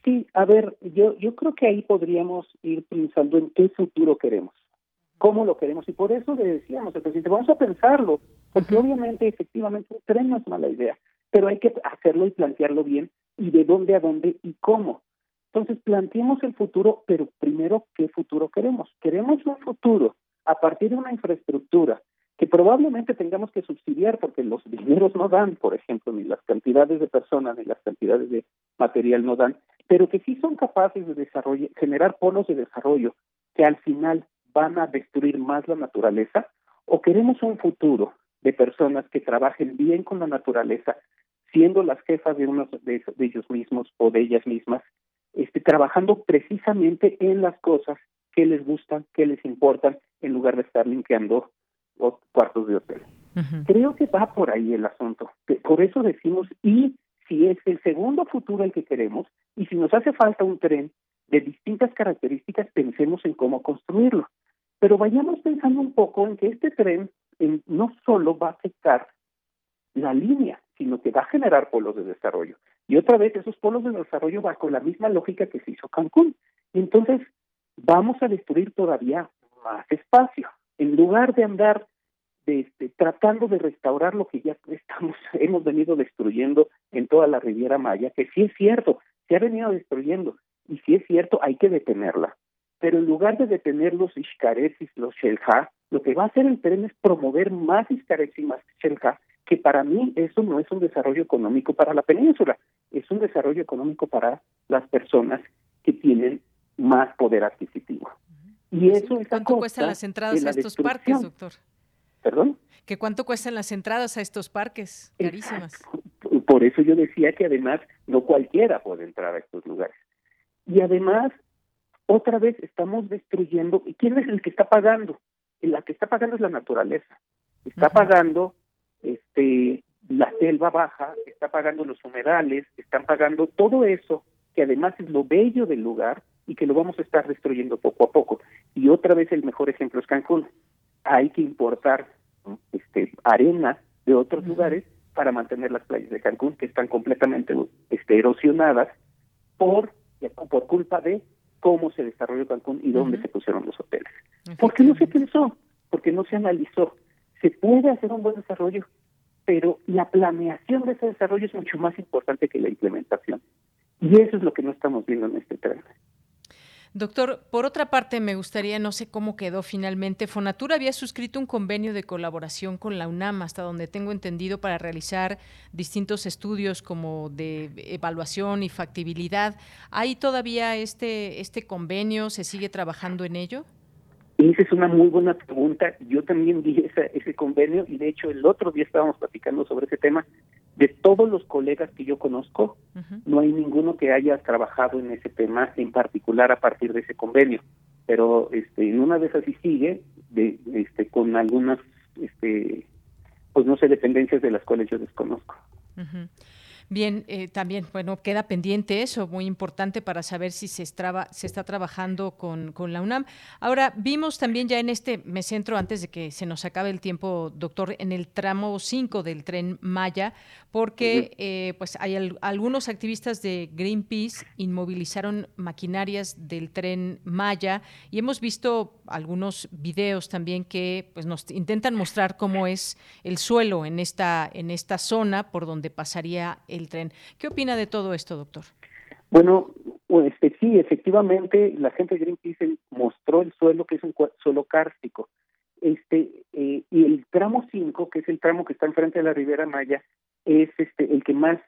Sí, a ver, yo, yo creo que ahí podríamos ir pensando en qué futuro queremos cómo lo queremos. Y por eso le decíamos al presidente, vamos a pensarlo, porque obviamente, efectivamente, un tren no es mala idea, pero hay que hacerlo y plantearlo bien y de dónde a dónde y cómo. Entonces, planteemos el futuro, pero primero, ¿qué futuro queremos? Queremos un futuro a partir de una infraestructura que probablemente tengamos que subsidiar porque los dineros no dan, por ejemplo, ni las cantidades de personas ni las cantidades de material no dan, pero que sí son capaces de desarrollar, generar polos de desarrollo que al final van a destruir más la naturaleza o queremos un futuro de personas que trabajen bien con la naturaleza, siendo las jefas de unos de, ellos mismos o de ellas mismas, este, trabajando precisamente en las cosas que les gustan, que les importan, en lugar de estar limpiando los cuartos de hotel. Creo que va por ahí el asunto. Por eso decimos, y si es el segundo futuro el que queremos, y si nos hace falta un tren de distintas características, pensemos en cómo construirlo. Pero vayamos pensando un poco en que este tren no solo va a afectar la línea, sino que va a generar polos de desarrollo. Y otra vez, esos polos de desarrollo bajo la misma lógica que se hizo Cancún. Y entonces vamos a destruir todavía más espacio. En lugar de andar de, este, tratando de restaurar lo que ya estamos hemos venido destruyendo en toda la Riviera Maya, que sí es cierto, se ha venido destruyendo y sí es cierto, hay que detenerla. Pero en lugar de detener los Ishkaresis, los Shelha, lo que va a hacer el tren es promover más Ishkaresis y más Shelha, que para mí eso no es un desarrollo económico para la península, es un desarrollo económico para las personas que tienen más poder adquisitivo. Y eso es ¿Cuánto cuestan las entradas a estos parques, doctor? ¿Perdón? ¿Que cuánto cuestan las entradas a estos parques? Carísimas. Por eso yo decía que además no cualquiera puede entrar a estos lugares. Y además, otra vez estamos destruyendo, ¿y quién es el que está pagando? La que está pagando es la naturaleza. Está pagando este la selva baja, está pagando los humedales, están pagando todo eso que además es lo bello del lugar y que lo vamos a estar destruyendo poco a poco. Y otra vez el mejor ejemplo es Cancún. Hay que importar este, arena de otros lugares para mantener las playas de Cancún que están completamente este, erosionadas por, por culpa de cómo se desarrolló Cancún y dónde se pusieron los hoteles. Porque no se pensó, porque no se analizó. Se puede hacer un buen desarrollo, pero la planeación de ese desarrollo es mucho más importante que la implementación. Y eso es lo que no estamos viendo en este tren. Doctor, por otra parte, me gustaría, no sé cómo quedó finalmente, Fonatur había suscrito un convenio de colaboración con la UNAM, hasta donde tengo entendido, para realizar distintos estudios como de evaluación y factibilidad. ¿Hay todavía este, este convenio? ¿Se sigue trabajando en ello? Esa es una muy buena pregunta. Yo también vi ese convenio y de hecho el otro día estábamos platicando sobre ese tema. De todos los colegas que yo conozco, no hay ninguno que haya trabajado en ese tema en particular a partir de ese convenio. Pero este, en una vez así sigue, de, este, con algunas, este, pues no sé, dependencias de las cuales yo desconozco. Bien, eh, también, bueno, queda pendiente eso, muy importante para saber si se, se está trabajando con, con, la UNAM. Ahora, vimos también ya en este, me centro antes de que se nos acabe el tiempo, doctor, en el tramo 5 del tren Maya, porque eh, pues hay algunos activistas de Greenpeace inmovilizaron maquinarias del tren Maya y hemos visto algunos videos también que pues nos intentan mostrar cómo es el suelo en esta, en esta zona por donde pasaría el tren. ¿Qué opina de todo esto, doctor? Bueno, este, sí, efectivamente, la gente de Greenpeace mostró el suelo que es un suelo kárstico. Este, eh, y el tramo 5, que es el tramo que está enfrente de la Ribera Maya, es este el que más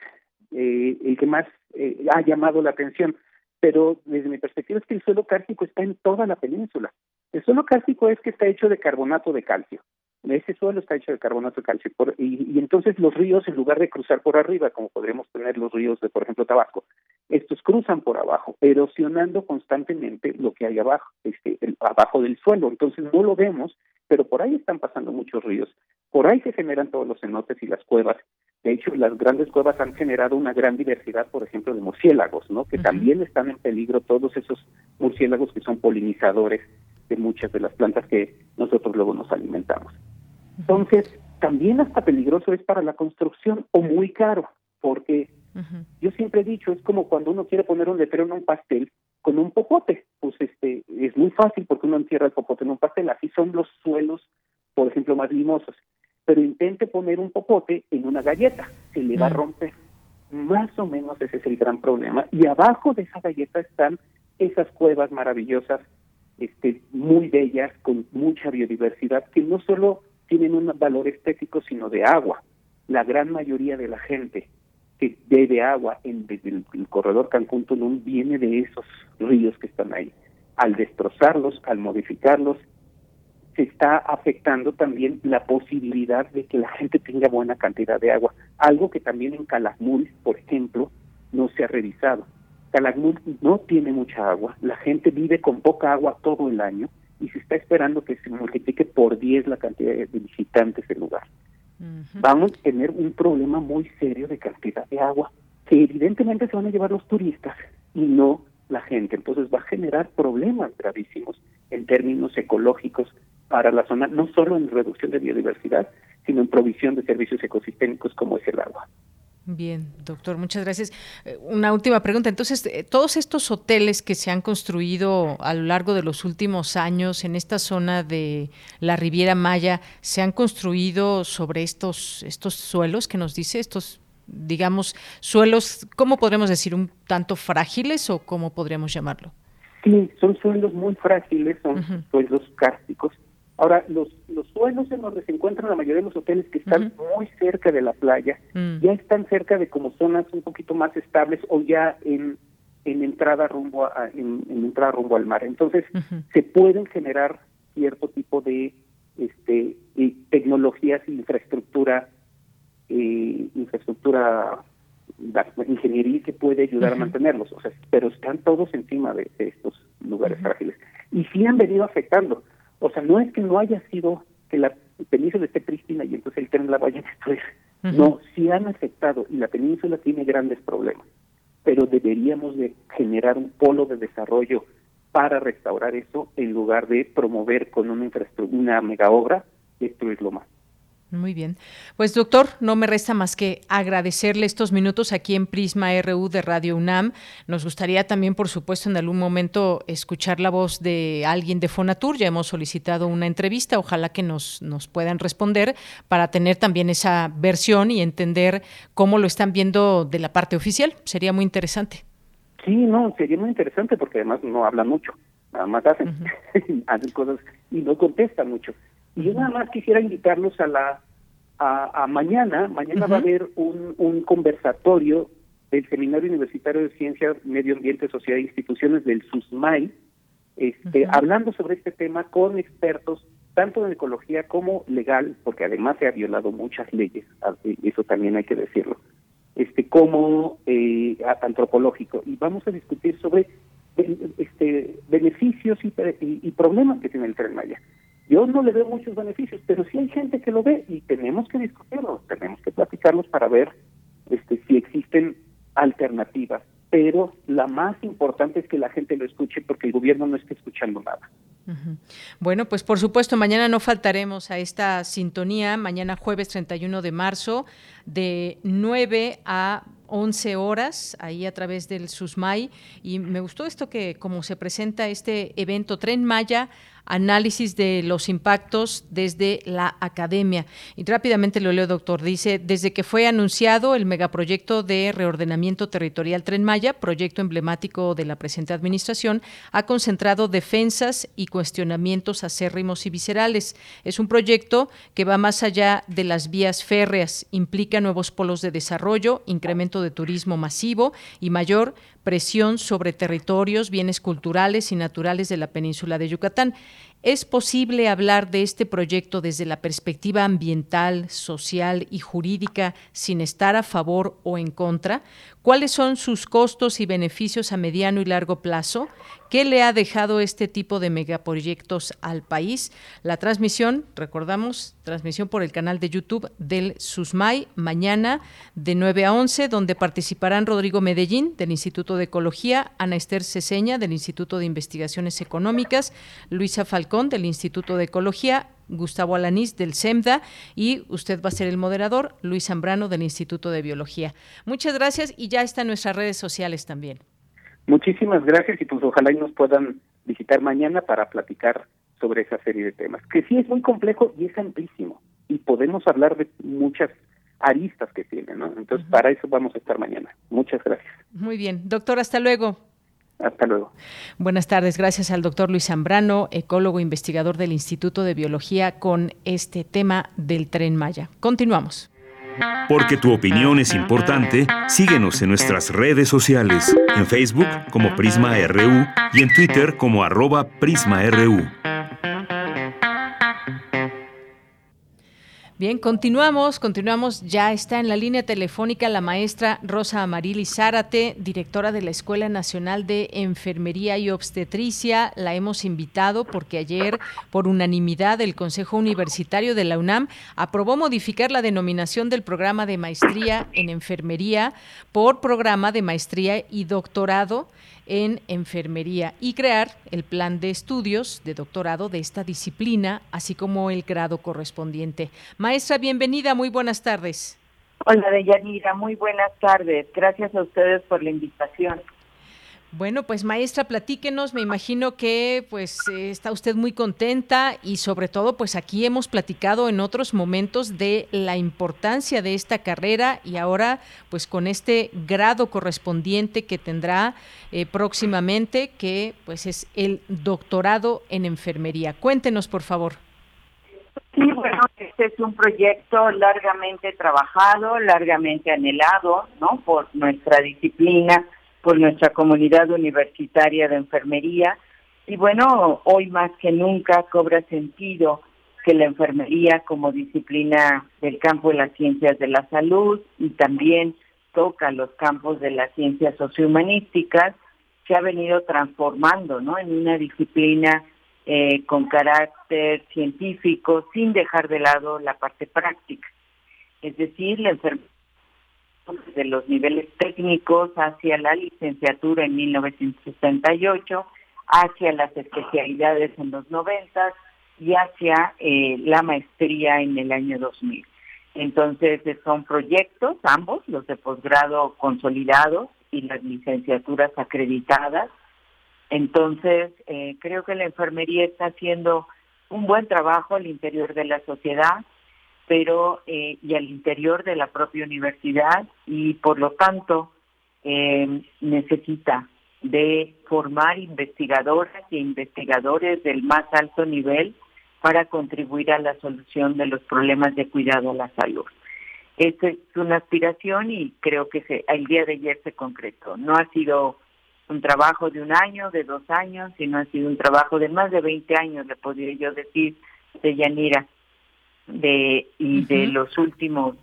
eh, el que más eh, ha llamado la atención. Pero desde mi perspectiva es que el suelo kárstico está en toda la península. El suelo kárstico es que está hecho de carbonato de calcio ese suelo está hecho de carbonato de calcio y, entonces los ríos en lugar de cruzar por arriba como podríamos tener los ríos de por ejemplo Tabasco estos cruzan por abajo erosionando constantemente lo que hay abajo este abajo del suelo. Entonces no lo vemos pero por ahí están pasando muchos ríos. Por ahí se generan todos los cenotes y las cuevas. De hecho las grandes cuevas han generado una gran diversidad por ejemplo de murciélagos no que también están en peligro todos esos murciélagos que son polinizadores de muchas de las plantas que nosotros luego nos alimentamos entonces, también hasta peligroso es para la construcción o muy caro, porque yo siempre he dicho, es como cuando uno quiere poner un letrero en un pastel con un popote, pues este es muy fácil porque uno entierra el popote en un pastel, así son los suelos, por ejemplo, más limosos. Pero intente poner un popote en una galleta, se le va a romper. Más o menos ese es el gran problema. Y abajo de esa galleta están esas cuevas maravillosas, este, muy bellas, con mucha biodiversidad, que no solo tienen un valor estético, sino de agua. La gran mayoría de la gente que bebe agua en el, el corredor Cancún-Tulum viene de esos ríos que están ahí. Al destrozarlos, al modificarlos, se está afectando también la posibilidad de que la gente tenga buena cantidad de agua. Algo que también en Calakmul, por ejemplo, no se ha revisado. Calakmul no tiene mucha agua, la gente vive con poca agua todo el año y se está esperando que se multiplique por 10 la cantidad de visitantes del lugar. Vamos a tener un problema muy serio de cantidad de agua que evidentemente se van a llevar los turistas y no la gente. Entonces va a generar problemas gravísimos en términos ecológicos para la zona, no solo en reducción de biodiversidad, sino en provisión de servicios ecosistémicos como es el agua. Bien, doctor, muchas gracias. Eh, una última pregunta. Entonces, eh, todos estos hoteles que se han construido a lo largo de los últimos años en esta zona de la Riviera Maya, ¿se han construido sobre estos, estos suelos que nos dice, estos, digamos, suelos, ¿cómo podríamos decir, un tanto frágiles o cómo podríamos llamarlo? Sí, son suelos muy frágiles, son suelos cársticos Ahora, los, los suelos en donde se encuentran la mayoría de los hoteles que están muy cerca de la playa, mm. ya están cerca de como zonas un poquito más estables o ya en, en entrada rumbo a, en, entrada rumbo al mar. Entonces, se pueden generar cierto tipo de este tecnologías e infraestructura eh, infraestructura ingeniería que puede ayudar a mantenerlos, o sea, pero están todos encima de, estos lugares frágiles y sí han venido afectando. O sea, no es que no haya sido que la península esté prístina y entonces el tren la vaya a destruir. No, sí han afectado y la península tiene grandes problemas, pero deberíamos de generar un polo de desarrollo para restaurar eso en lugar de promover con una infraestructura, una mega obra, destruirlo más. Muy bien. Pues doctor, no me resta más que agradecerle estos minutos aquí en Prisma RU de Radio UNAM. Nos gustaría también, por supuesto, en algún momento escuchar la voz de alguien de Fonatur. Ya hemos solicitado una entrevista, ojalá que nos, nos puedan responder para tener también esa versión y entender cómo lo están viendo de la parte oficial. Sería muy interesante. Sí, no, sería muy interesante porque además no hablan mucho, nada más hacen, hacen cosas y no contestan mucho. Y yo nada más quisiera invitarlos a la a, mañana, mañana va a haber un, un conversatorio del Seminario Universitario de Ciencias, Medio Ambiente, Sociedad e Instituciones del SUSMAI, este, hablando sobre este tema con expertos tanto en ecología como legal, porque además se ha violado muchas leyes, eso también hay que decirlo, este, como eh, antropológico. Y vamos a discutir sobre este, beneficios y, y, problemas que tiene el Tren Maya. Yo no le veo muchos beneficios, pero sí hay gente que lo ve y tenemos que discutirlos, tenemos que platicarlos para ver este, si existen alternativas. Pero la más importante es que la gente lo escuche porque el gobierno no está escuchando nada. Bueno, pues por supuesto, mañana no faltaremos a esta sintonía, mañana jueves 31 de marzo, de 9 a 11 horas, ahí a través del SUSMAI. Y me gustó esto que como se presenta este evento Tren Maya análisis de los impactos desde la academia. Y rápidamente lo leo, doctor. Dice, desde que fue anunciado el megaproyecto de reordenamiento territorial Tren Maya, proyecto emblemático de la presente administración, ha concentrado defensas y cuestionamientos acérrimos y viscerales. Es un proyecto que va más allá de las vías férreas, implica nuevos polos de desarrollo, incremento de turismo masivo y mayor presión sobre territorios, bienes culturales y naturales de la península de Yucatán. ¿Es posible hablar de este proyecto desde la perspectiva ambiental, social y jurídica sin estar a favor o en contra? ¿Cuáles son sus costos y beneficios a mediano y largo plazo? ¿Qué le ha dejado este tipo de megaproyectos al país? La transmisión, recordamos, transmisión por el canal de YouTube del SUSMAI, mañana de 9 a 11, donde participarán Rodrigo Medellín, del Instituto de Ecología, Ana Esther Ceseña, del Instituto de Investigaciones Económicas, Luisa Falcón, del Instituto de Ecología, Gustavo Alanís del SEMDA y usted va a ser el moderador, Luis Zambrano del Instituto de Biología. Muchas gracias y ya está en nuestras redes sociales también. Muchísimas gracias y pues ojalá y nos puedan visitar mañana para platicar sobre esa serie de temas, que sí es muy complejo y es amplísimo y podemos hablar de muchas aristas que tiene, ¿no? Entonces, para eso vamos a estar mañana. Muchas gracias. Muy bien. Doctor, hasta luego. Hasta luego. Buenas tardes. Gracias al doctor Luis Zambrano, ecólogo investigador del Instituto de Biología, con este tema del tren Maya. Continuamos. Porque tu opinión es importante, síguenos en nuestras redes sociales, en Facebook como Prisma RU y en Twitter como arroba PrismaRU. Bien, continuamos, continuamos. Ya está en la línea telefónica la maestra Rosa Amarili Zárate, directora de la Escuela Nacional de Enfermería y Obstetricia. La hemos invitado porque ayer, por unanimidad, el Consejo Universitario de la UNAM aprobó modificar la denominación del programa de maestría en enfermería por programa de maestría y doctorado en enfermería y crear el plan de estudios de doctorado de esta disciplina, así como el grado correspondiente. Maestra, bienvenida, muy buenas tardes. Hola, Deyanira, muy buenas tardes. Gracias a ustedes por la invitación. Bueno, pues maestra, platíquenos, me imagino que pues está usted muy contenta y sobre todo pues aquí hemos platicado en otros momentos de la importancia de esta carrera y ahora pues con este grado correspondiente que tendrá eh, próximamente que pues es el doctorado en enfermería. Cuéntenos por favor. Sí, bueno, este es un proyecto largamente trabajado, largamente anhelado, ¿no? Por nuestra disciplina por nuestra comunidad universitaria de enfermería. Y bueno, hoy más que nunca cobra sentido que la enfermería como disciplina del campo de las ciencias de la salud y también toca los campos de las ciencias sociohumanísticas, se ha venido transformando ¿no? en una disciplina eh, con carácter científico sin dejar de lado la parte práctica. Es decir, la enfermería de los niveles técnicos hacia la licenciatura en 1968, hacia las especialidades en los 90 y hacia eh, la maestría en el año 2000. Entonces son proyectos, ambos, los de posgrado consolidados y las licenciaturas acreditadas. Entonces eh, creo que la enfermería está haciendo un buen trabajo al interior de la sociedad pero eh, y al interior de la propia universidad y por lo tanto eh, necesita de formar investigadoras e investigadores del más alto nivel para contribuir a la solución de los problemas de cuidado a la salud. Esta es una aspiración y creo que se, el día de ayer se concretó. No ha sido un trabajo de un año, de dos años, sino ha sido un trabajo de más de 20 años, le podría yo decir, de Yanira de y de los últimos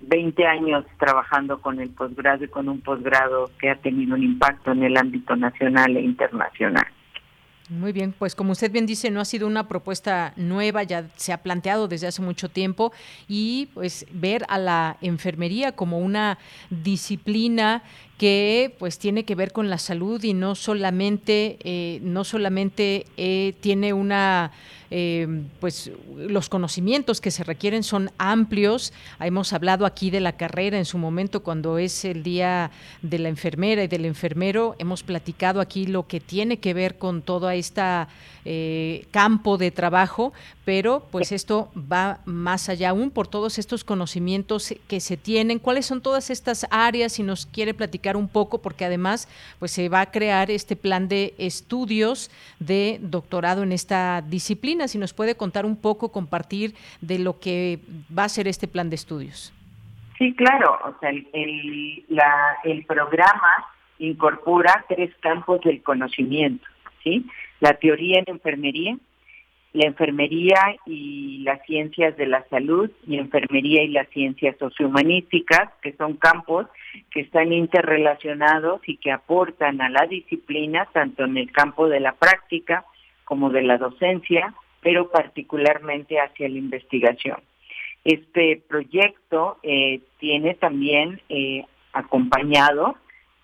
20 años trabajando con el posgrado y con un posgrado que ha tenido un impacto en el ámbito nacional e internacional. Muy bien, pues como usted bien dice, no ha sido una propuesta nueva, ya se ha planteado desde hace mucho tiempo y pues ver a la enfermería como una disciplina que pues tiene que ver con la salud y no solamente eh, no solamente eh, tiene una eh, pues los conocimientos que se requieren son amplios. Hemos hablado aquí de la carrera en su momento cuando es el día de la enfermera y del enfermero. Hemos platicado aquí lo que tiene que ver con todo este campo de trabajo, pero pues esto va más allá aún por todos estos conocimientos que se tienen. ¿Cuáles son todas estas áreas? Si nos quiere platicar un poco, porque además pues se va a crear este plan de estudios de doctorado en esta disciplina si nos puede contar un poco, compartir de lo que va a ser este plan de estudios. Sí, claro, o sea, el, la, el programa incorpora tres campos del conocimiento, ¿sí? La teoría en enfermería, la enfermería y las ciencias de la salud y enfermería y las ciencias sociohumanísticas, que son campos que están interrelacionados y que aportan a la disciplina tanto en el campo de la práctica como de la docencia pero particularmente hacia la investigación. Este proyecto eh, tiene también eh, acompañado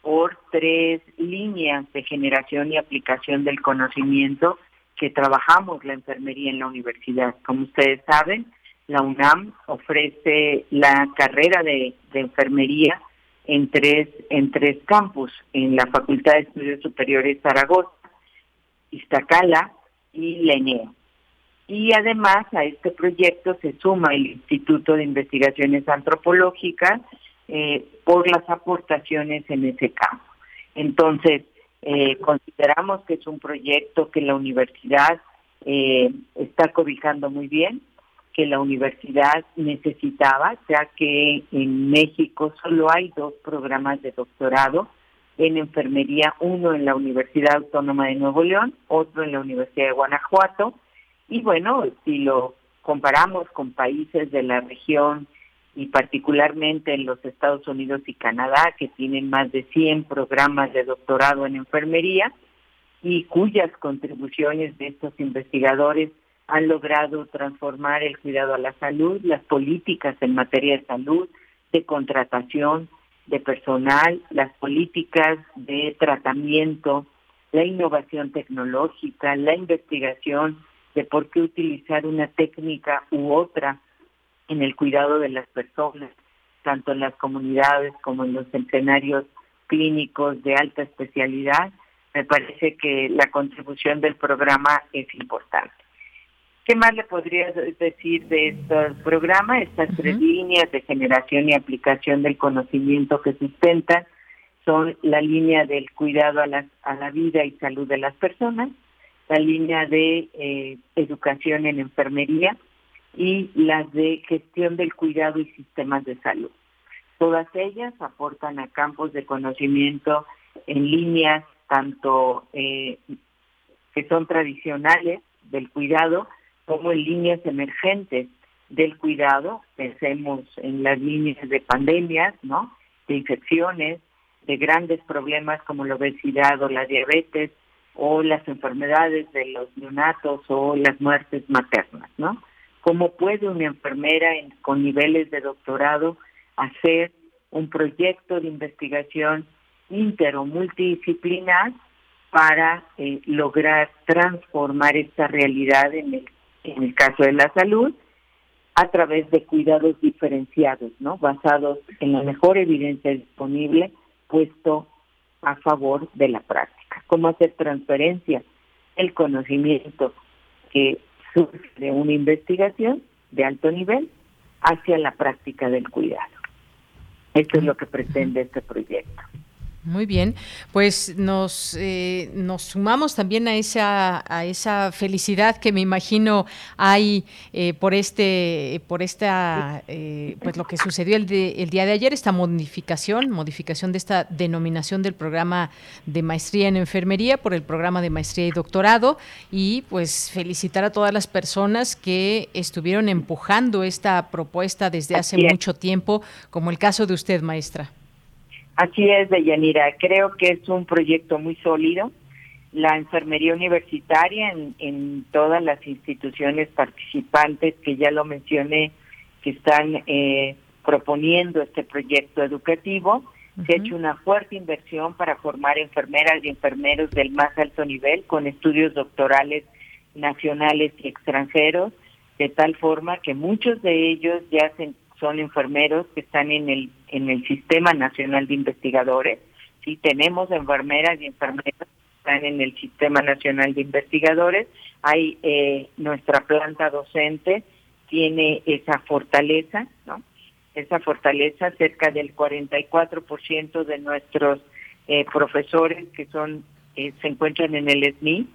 por tres líneas de generación y aplicación del conocimiento que trabajamos la enfermería en la universidad. Como ustedes saben, la UNAM ofrece la carrera de, enfermería en tres, en tres campus, en la Facultad de Estudios Superiores Zaragoza, Iztacala y la ENEO. Y además a este proyecto se suma el Instituto de Investigaciones Antropológicas eh, por las aportaciones en ese campo. Entonces, Eh, consideramos que es un proyecto que la universidad eh, está cobijando muy bien, que la universidad necesitaba, ya que en México solo hay dos programas de doctorado en enfermería, uno en la Universidad Autónoma de Nuevo León, otro en la Universidad de Guanajuato, y bueno, si lo comparamos con países de la región y particularmente en los Estados Unidos y Canadá, que tienen más de 100 programas de doctorado en enfermería y cuyas contribuciones de estos investigadores han logrado transformar el cuidado a la salud, las políticas en materia de salud, de contratación de personal, las políticas de tratamiento, la innovación tecnológica, la investigación de por qué utilizar una técnica u otra en el cuidado de las personas, tanto en las comunidades como en los escenarios clínicos de alta especialidad, me parece que la contribución del programa es importante. ¿Qué más le podría decir de estos programas? Estas tres líneas de generación y aplicación del conocimiento que sustentan son la línea del cuidado a la, a la vida y salud de las personas, la línea de eh, educación en enfermería, y las de gestión del cuidado y sistemas de salud. Todas ellas aportan a campos de conocimiento en líneas tanto eh, que son tradicionales del cuidado como en líneas emergentes del cuidado. Pensemos en las líneas de pandemias, ¿no? De infecciones, de grandes problemas como la obesidad o la diabetes o las enfermedades de los neonatos o las muertes maternas, ¿no? Cómo puede una enfermera con niveles de doctorado hacer un proyecto de investigación inter o multidisciplinar para eh, lograr transformar esta realidad en el, en el caso de la salud a través de cuidados diferenciados, ¿no? Basados en la mejor evidencia disponible puesto a favor de la práctica. Cómo hacer transferencia el conocimiento que de una investigación de alto nivel hacia la práctica del cuidado. Esto es lo que pretende este proyecto. Muy bien, pues nos, eh, nos sumamos también a esa, a esa felicidad que me imagino hay eh, por este, por esta, eh, pues lo que sucedió el, el día de ayer, esta modificación, modificación de esta denominación del programa de maestría en enfermería por el programa de maestría y doctorado. Y pues felicitar a todas las personas que estuvieron empujando esta propuesta desde hace mucho tiempo, como el caso de usted, maestra. Así es, Deyanira. Creo que es un proyecto muy sólido. La enfermería universitaria en, todas las instituciones participantes que ya lo mencioné, que están eh, proponiendo este proyecto educativo, se ha hecho una fuerte inversión para formar enfermeras y enfermeros del más alto nivel con estudios doctorales nacionales y extranjeros, de tal forma que muchos de ellos ya se son enfermeros que están en el en el Sistema Nacional de Investigadores. Sí, tenemos enfermeras y enfermeros que están en el Sistema Nacional de Investigadores. Hay eh, nuestra planta docente tiene esa fortaleza, ¿no? Esa fortaleza, cerca del 44% de nuestros eh, profesores que son eh, se encuentran en el SNI,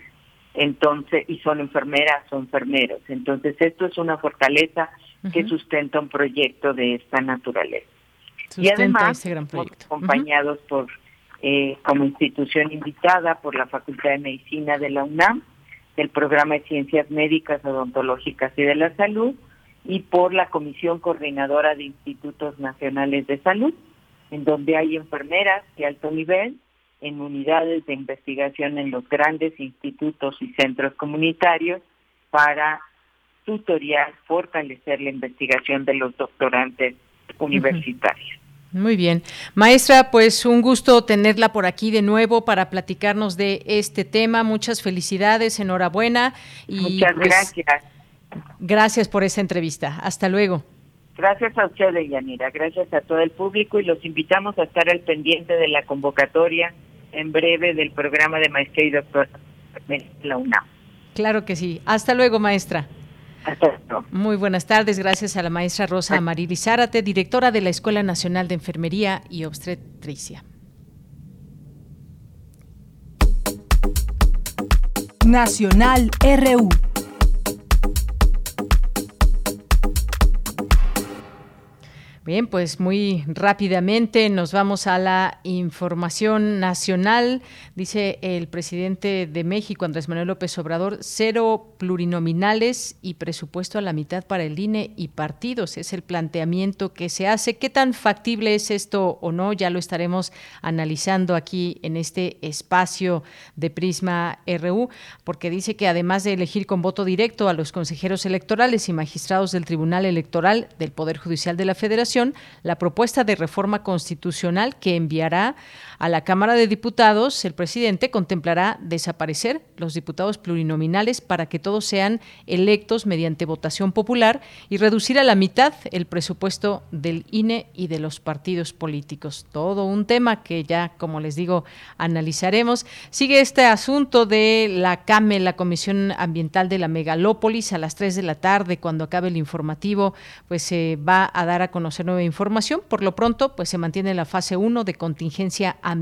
entonces y son enfermeras o enfermeros. Entonces esto es una fortaleza que sustenta un proyecto de esta naturaleza. y además, acompañados por eh, como institución invitada por la Facultad de Medicina de la UNAM, del Programa de Ciencias Médicas, Odontológicas y de la Salud, y por la Comisión Coordinadora de Institutos Nacionales de Salud, en donde hay enfermeras de alto nivel en unidades de investigación en los grandes institutos y centros comunitarios para tutorial, fortalecer la investigación de los doctorantes universitarios. Muy bien. Maestra, pues un gusto tenerla por aquí de nuevo para platicarnos de este tema. Muchas felicidades, enhorabuena. Y Muchas pues, gracias. Gracias por esta entrevista. Hasta luego. Gracias a usted, Yanira. Gracias a todo el público y los invitamos a estar al pendiente de la convocatoria en breve del programa de maestría y doctorado de la UNAM. Claro que sí. Hasta luego, maestra. Muy buenas tardes, gracias a la maestra Rosa Marili Zárate, directora de la Escuela Nacional de Enfermería y Obstetricia. Nacional RU Bien, pues muy rápidamente nos vamos a la información nacional. Dice el presidente de México, Andrés Manuel López Obrador, cero plurinominales y presupuesto a la mitad para el INE y partidos. Es el planteamiento que se hace. ¿Qué tan factible es esto o no? Ya lo estaremos analizando aquí en este espacio de Prisma RU, porque dice que además de elegir con voto directo a los consejeros electorales y magistrados del Tribunal Electoral del Poder Judicial de la Federación, la propuesta de reforma constitucional que enviará a la Cámara de Diputados, el presidente contemplará desaparecer los diputados plurinominales para que todos sean electos mediante votación popular y reducir a la mitad el presupuesto del INE y de los partidos políticos. Todo un tema que ya, como les digo, analizaremos. Sigue este asunto de la CAME, la Comisión Ambiental de la Megalópolis, a las 3 de la tarde, cuando acabe el informativo, pues se va a dar a conocer nueva información. Por lo pronto, pues se mantiene la fase 1 de contingencia ambiental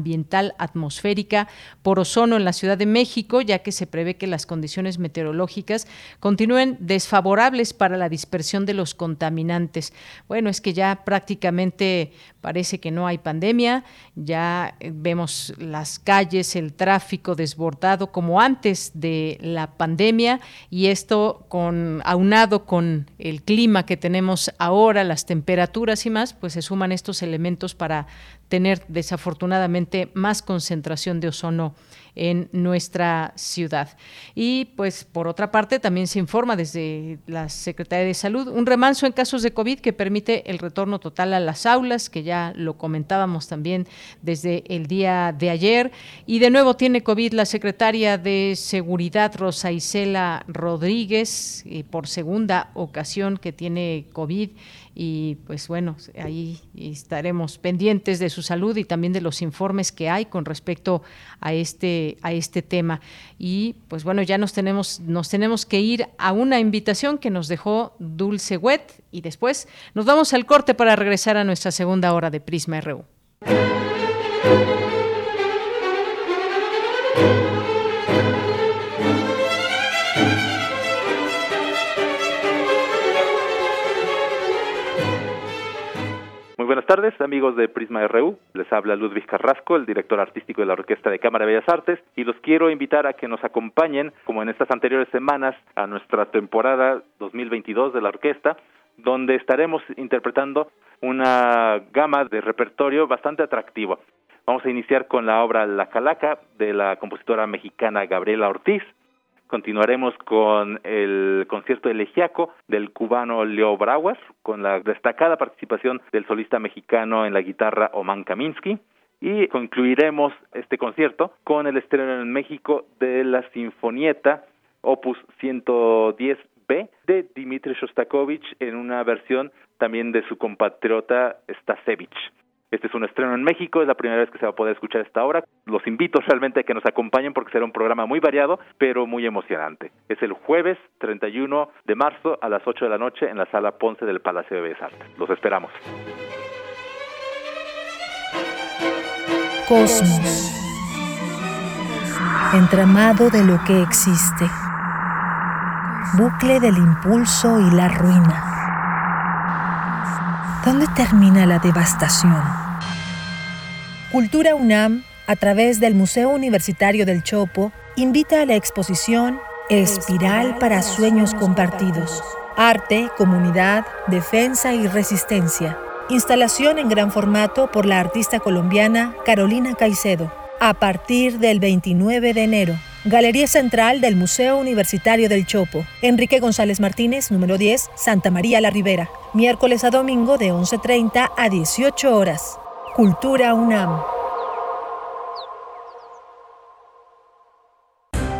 atmosférica por ozono en la Ciudad de México, ya que se prevé que las condiciones meteorológicas continúen desfavorables para la dispersión de los contaminantes. Bueno, es que ya prácticamente parece que no hay pandemia, ya vemos las calles, el tráfico desbordado como antes de la pandemia y esto con aunado con el clima que tenemos ahora, las temperaturas y más, pues se suman estos elementos para tener desafortunadamente más concentración de ozono en nuestra ciudad. Y pues por otra parte también se informa desde la Secretaría de Salud un remanso en casos de COVID que permite el retorno total a las aulas, que ya lo comentábamos también desde el día de ayer. Y de nuevo tiene COVID la secretaria de Seguridad, Rosa Isela Rodríguez, eh, por segunda ocasión que tiene COVID y pues bueno, ahí estaremos pendientes de su salud y también de los informes que hay con respecto a este a este tema. Y pues bueno, ya nos tenemos nos tenemos que ir a una invitación que nos dejó Dulce Wet y después nos vamos al corte para regresar a nuestra segunda hora de Prisma RU. Buenas tardes, amigos de Prisma RU. Les habla Ludwig Carrasco, el director artístico de la Orquesta de Cámara de Bellas Artes, y los quiero invitar a que nos acompañen, como en estas anteriores semanas, a nuestra temporada 2022 de la orquesta, donde estaremos interpretando una gama de repertorio bastante atractivo. Vamos a iniciar con la obra La Calaca de la compositora mexicana Gabriela Ortiz, Continuaremos con el concierto elegiaco del cubano Leo Brauer, con la destacada participación del solista mexicano en la guitarra Oman Kaminsky. Y concluiremos este concierto con el estreno en México de la Sinfonieta Opus 110B de Dmitri Shostakovich en una versión también de su compatriota Stasevich. Este es un estreno en México, es la primera vez que se va a poder escuchar esta obra. Los invito realmente a que nos acompañen porque será un programa muy variado, pero muy emocionante. Es el jueves 31 de marzo a las 8 de la noche en la sala Ponce del Palacio de Bellas Artes. Los esperamos. Cosmos. Entramado de lo que existe. Bucle del impulso y la ruina. ¿Dónde termina la devastación? Cultura UNAM, a través del Museo Universitario del Chopo, invita a la exposición Espiral para Sueños Compartidos. Arte, comunidad, defensa y resistencia. Instalación en gran formato por la artista colombiana Carolina Caicedo. A partir del 29 de enero. Galería Central del Museo Universitario del Chopo. Enrique González Martínez, número 10, Santa María la Ribera. Miércoles a domingo de 11.30 a 18 horas. Cultura UNAM.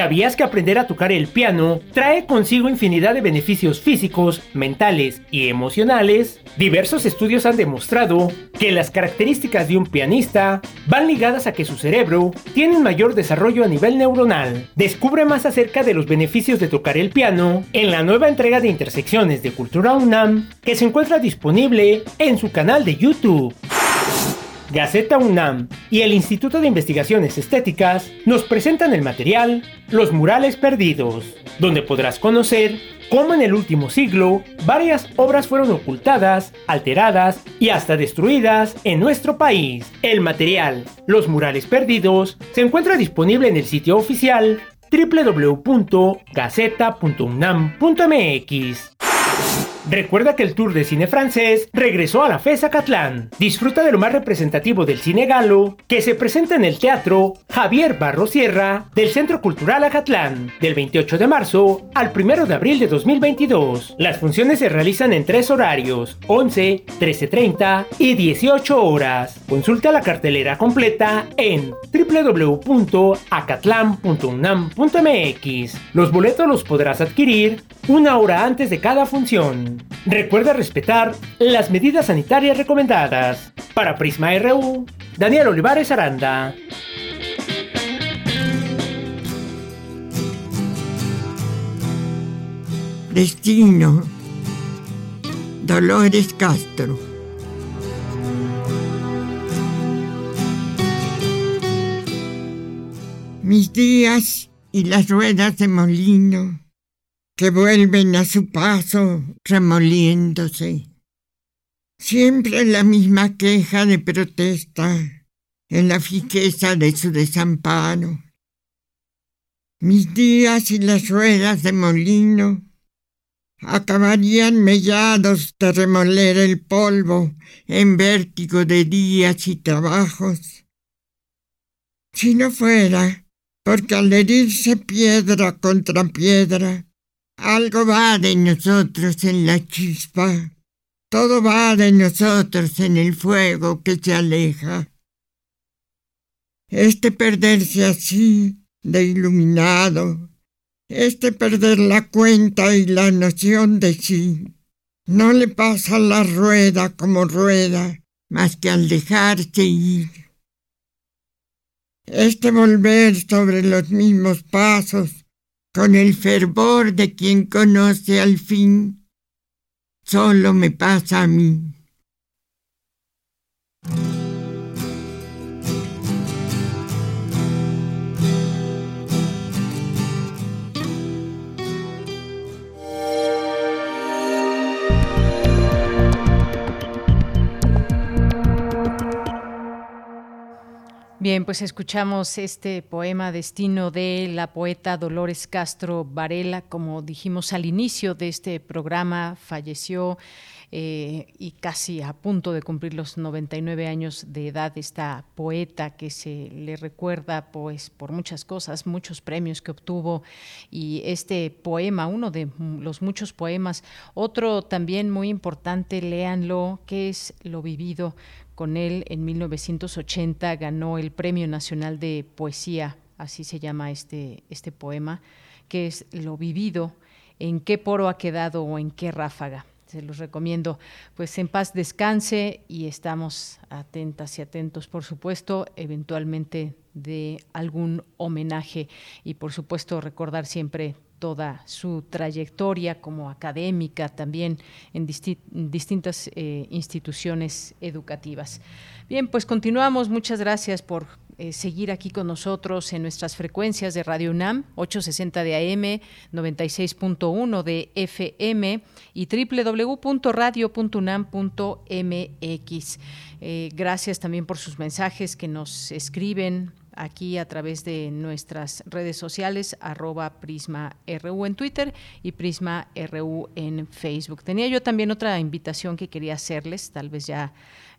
¿Sabías que aprender a tocar el piano trae consigo infinidad de beneficios físicos, mentales y emocionales? Diversos estudios han demostrado que las características de un pianista van ligadas a que su cerebro tiene un mayor desarrollo a nivel neuronal. Descubre más acerca de los beneficios de tocar el piano en la nueva entrega de Intersecciones de Cultura UNAM que se encuentra disponible en su canal de YouTube. Gaceta UNAM y el Instituto de Investigaciones Estéticas nos presentan el material Los Murales Perdidos, donde podrás conocer cómo en el último siglo varias obras fueron ocultadas, alteradas y hasta destruidas en nuestro país. El material Los Murales Perdidos se encuentra disponible en el sitio oficial www.gaceta.unam.mx. Recuerda que el Tour de Cine Francés regresó a la FES Catlán. Disfruta de lo más representativo del cine galo que se presenta en el Teatro Javier Barro Sierra del Centro Cultural Acatlán del 28 de marzo al 1 de abril de 2022. Las funciones se realizan en tres horarios, 11, 13.30 y 18 horas. Consulta la cartelera completa en www.acatlan.unam.mx. Los boletos los podrás adquirir una hora antes de cada función. Recuerda respetar las medidas sanitarias recomendadas. Para Prisma RU, Daniel Olivares Aranda. Destino. Dolores Castro. Mis días y las ruedas de molino que vuelven a su paso remoliéndose. Siempre la misma queja de protesta en la fijeza de su desamparo. Mis días y las ruedas de molino acabarían mellados de remoler el polvo en vértigo de días y trabajos. Si no fuera porque al herirse piedra contra piedra, algo va de nosotros en la chispa, todo va de nosotros en el fuego que se aleja. Este perderse así, de iluminado, este perder la cuenta y la noción de sí, no le pasa la rueda como rueda, más que al dejarse ir. Este volver sobre los mismos pasos, con el fervor de quien conoce al fin, solo me pasa a mí. Bien, pues escuchamos este poema Destino de la poeta Dolores Castro Varela. Como dijimos al inicio de este programa, falleció eh, y casi a punto de cumplir los 99 años de edad esta poeta que se le recuerda pues por muchas cosas, muchos premios que obtuvo. Y este poema, uno de los muchos poemas, otro también muy importante, léanlo, que es Lo vivido Con él en 1980 ganó el Premio Nacional de Poesía, así se llama este, este poema, que es Lo vivido, en qué poro ha quedado o en qué ráfaga se los recomiendo. Pues en paz descanse y estamos atentas y atentos, por supuesto, eventualmente de algún homenaje y por supuesto recordar siempre toda su trayectoria como académica también en distintas eh, instituciones educativas. Bien, pues continuamos. Muchas gracias por eh, seguir aquí con nosotros en nuestras frecuencias de Radio UNAM, 860 de AM, 96.1 de FM y www.radio.unam.mx. Eh, gracias también por sus mensajes que nos escriben aquí a través de nuestras redes sociales, arroba Prisma RU en Twitter y Prisma RU en Facebook. Tenía yo también otra invitación que quería hacerles, tal vez ya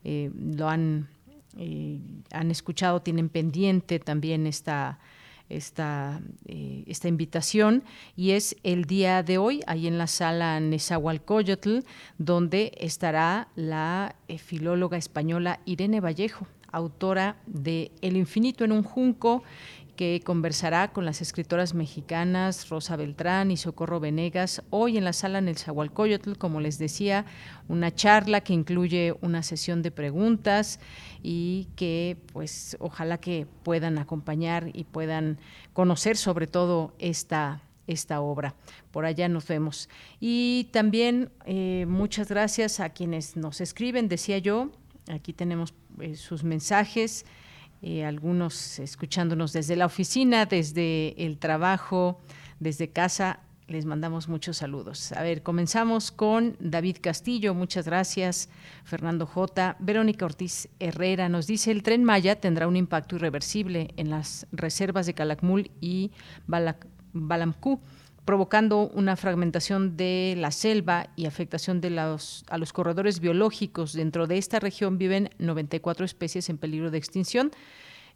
eh, lo han eh, han escuchado, tienen pendiente también esta, esta, eh, esta invitación y es el día de hoy, ahí en la sala Nezahualcóyotl, donde estará la filóloga española Irene Vallejo, autora de El infinito en un junco que conversará con las escritoras mexicanas Rosa Beltrán y Socorro Venegas hoy en la sala en el Zahualcoyotl, como les decía, una charla que incluye una sesión de preguntas y que pues ojalá que puedan acompañar y puedan conocer sobre todo esta esta obra. Por allá nos vemos. Y también eh, muchas gracias a quienes nos escriben, decía yo, aquí tenemos eh, sus mensajes. Eh, algunos escuchándonos desde la oficina, desde el trabajo, desde casa. Les mandamos muchos saludos. A ver, comenzamos con David Castillo, muchas gracias. Fernando J. Verónica Ortiz Herrera nos dice, el tren Maya tendrá un impacto irreversible en las reservas de Calakmul y Balamcú provocando una fragmentación de la selva y afectación de los, a los corredores biológicos. Dentro de esta región viven 94 especies en peligro de extinción.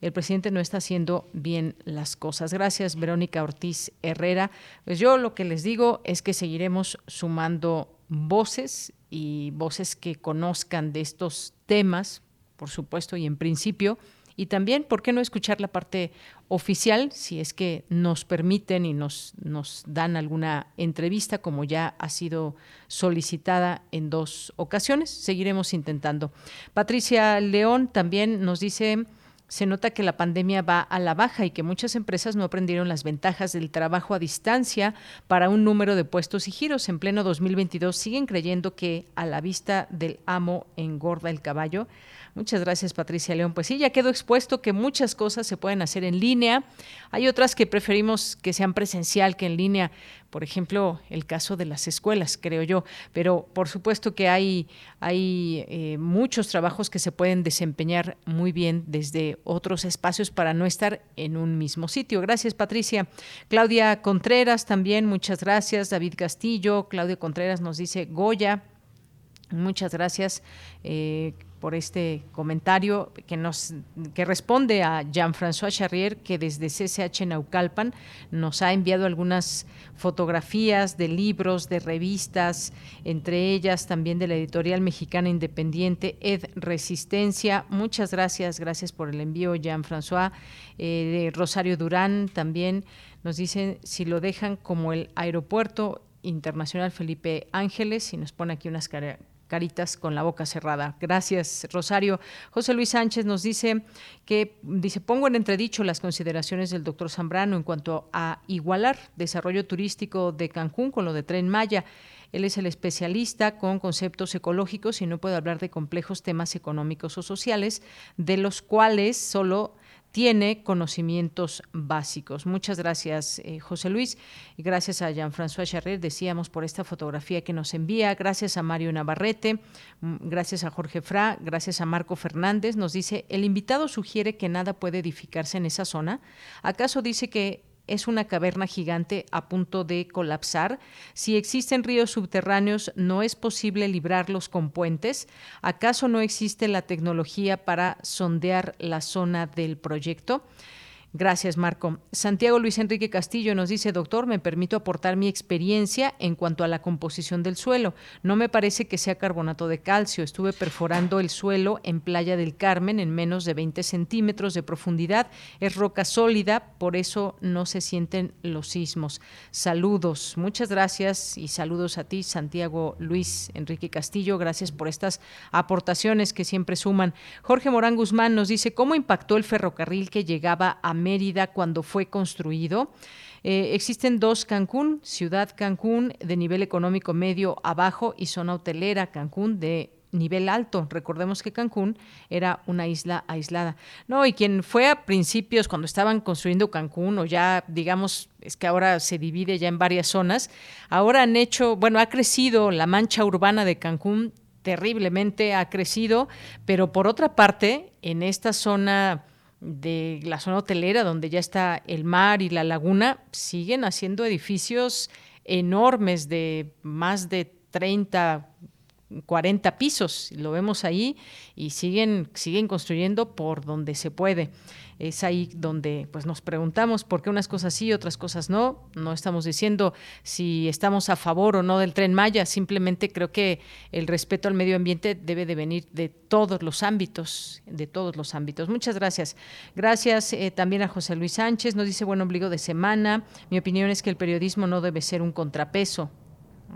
El presidente no está haciendo bien las cosas. Gracias, Verónica Ortiz Herrera. Pues yo lo que les digo es que seguiremos sumando voces y voces que conozcan de estos temas, por supuesto, y en principio, y también, ¿por qué no escuchar la parte oficial, si es que nos permiten y nos, nos dan alguna entrevista, como ya ha sido solicitada en dos ocasiones? Seguiremos intentando. Patricia León también nos dice se nota que la pandemia va a la baja y que muchas empresas no aprendieron las ventajas del trabajo a distancia para un número de puestos y giros. En pleno 2022 siguen creyendo que a la vista del amo engorda el caballo. Muchas gracias, Patricia León. Pues sí, ya quedó expuesto que muchas cosas se pueden hacer en línea. Hay otras que preferimos que sean presencial que en línea. Por ejemplo, el caso de las escuelas, creo yo. Pero por supuesto que hay, hay eh, muchos trabajos que se pueden desempeñar muy bien desde otros espacios para no estar en un mismo sitio. Gracias, Patricia. Claudia Contreras también, muchas gracias. David Castillo, Claudia Contreras nos dice Goya. Muchas gracias. Eh, por este comentario que nos que responde a Jean-François Charrier que desde CCH Naucalpan nos ha enviado algunas fotografías de libros, de revistas, entre ellas también de la editorial mexicana independiente Ed Resistencia. Muchas gracias, gracias por el envío Jean-François. Eh, Rosario Durán también nos dice si lo dejan como el aeropuerto internacional Felipe Ángeles y nos pone aquí unas caritas con la boca cerrada. Gracias, Rosario. José Luis Sánchez nos dice que, dice, pongo en entredicho las consideraciones del doctor Zambrano en cuanto a igualar desarrollo turístico de Cancún con lo de Tren Maya. Él es el especialista con conceptos ecológicos y no puede hablar de complejos temas económicos o sociales, de los cuales solo tiene conocimientos básicos. Muchas gracias, eh, José Luis. Gracias a Jean-François Charrer, decíamos, por esta fotografía que nos envía. Gracias a Mario Navarrete, mm, gracias a Jorge Fra, gracias a Marco Fernández. Nos dice, el invitado sugiere que nada puede edificarse en esa zona. ¿Acaso dice que es una caverna gigante a punto de colapsar? Si existen ríos subterráneos, ¿no es posible librarlos con puentes? ¿Acaso no existe la tecnología para sondear la zona del proyecto? Gracias, Marco. Santiago Luis Enrique Castillo nos dice, doctor, me permito aportar mi experiencia en cuanto a la composición del suelo. No me parece que sea carbonato de calcio. Estuve perforando el suelo en Playa del Carmen en menos de 20 centímetros de profundidad. Es roca sólida, por eso no se sienten los sismos. Saludos. Muchas gracias y saludos a ti, Santiago Luis Enrique Castillo. Gracias por estas aportaciones que siempre suman. Jorge Morán Guzmán nos dice, ¿cómo impactó el ferrocarril que llegaba a Mérida cuando fue construido. Eh, existen dos Cancún, Ciudad Cancún de nivel económico medio abajo y zona hotelera Cancún de nivel alto. Recordemos que Cancún era una isla aislada. No, y quien fue a principios cuando estaban construyendo Cancún o ya digamos es que ahora se divide ya en varias zonas, ahora han hecho, bueno, ha crecido la mancha urbana de Cancún terriblemente ha crecido, pero por otra parte, en esta zona de la zona hotelera, donde ya está el mar y la laguna, siguen haciendo edificios enormes de más de 30, 40 pisos, lo vemos ahí, y siguen, siguen construyendo por donde se puede es ahí donde pues nos preguntamos por qué unas cosas sí, otras cosas no. No estamos diciendo si estamos a favor o no del tren Maya, simplemente creo que el respeto al medio ambiente debe de venir de todos los ámbitos, de todos los ámbitos. Muchas gracias. Gracias eh, también a José Luis Sánchez, nos dice buen ombligo de semana. Mi opinión es que el periodismo no debe ser un contrapeso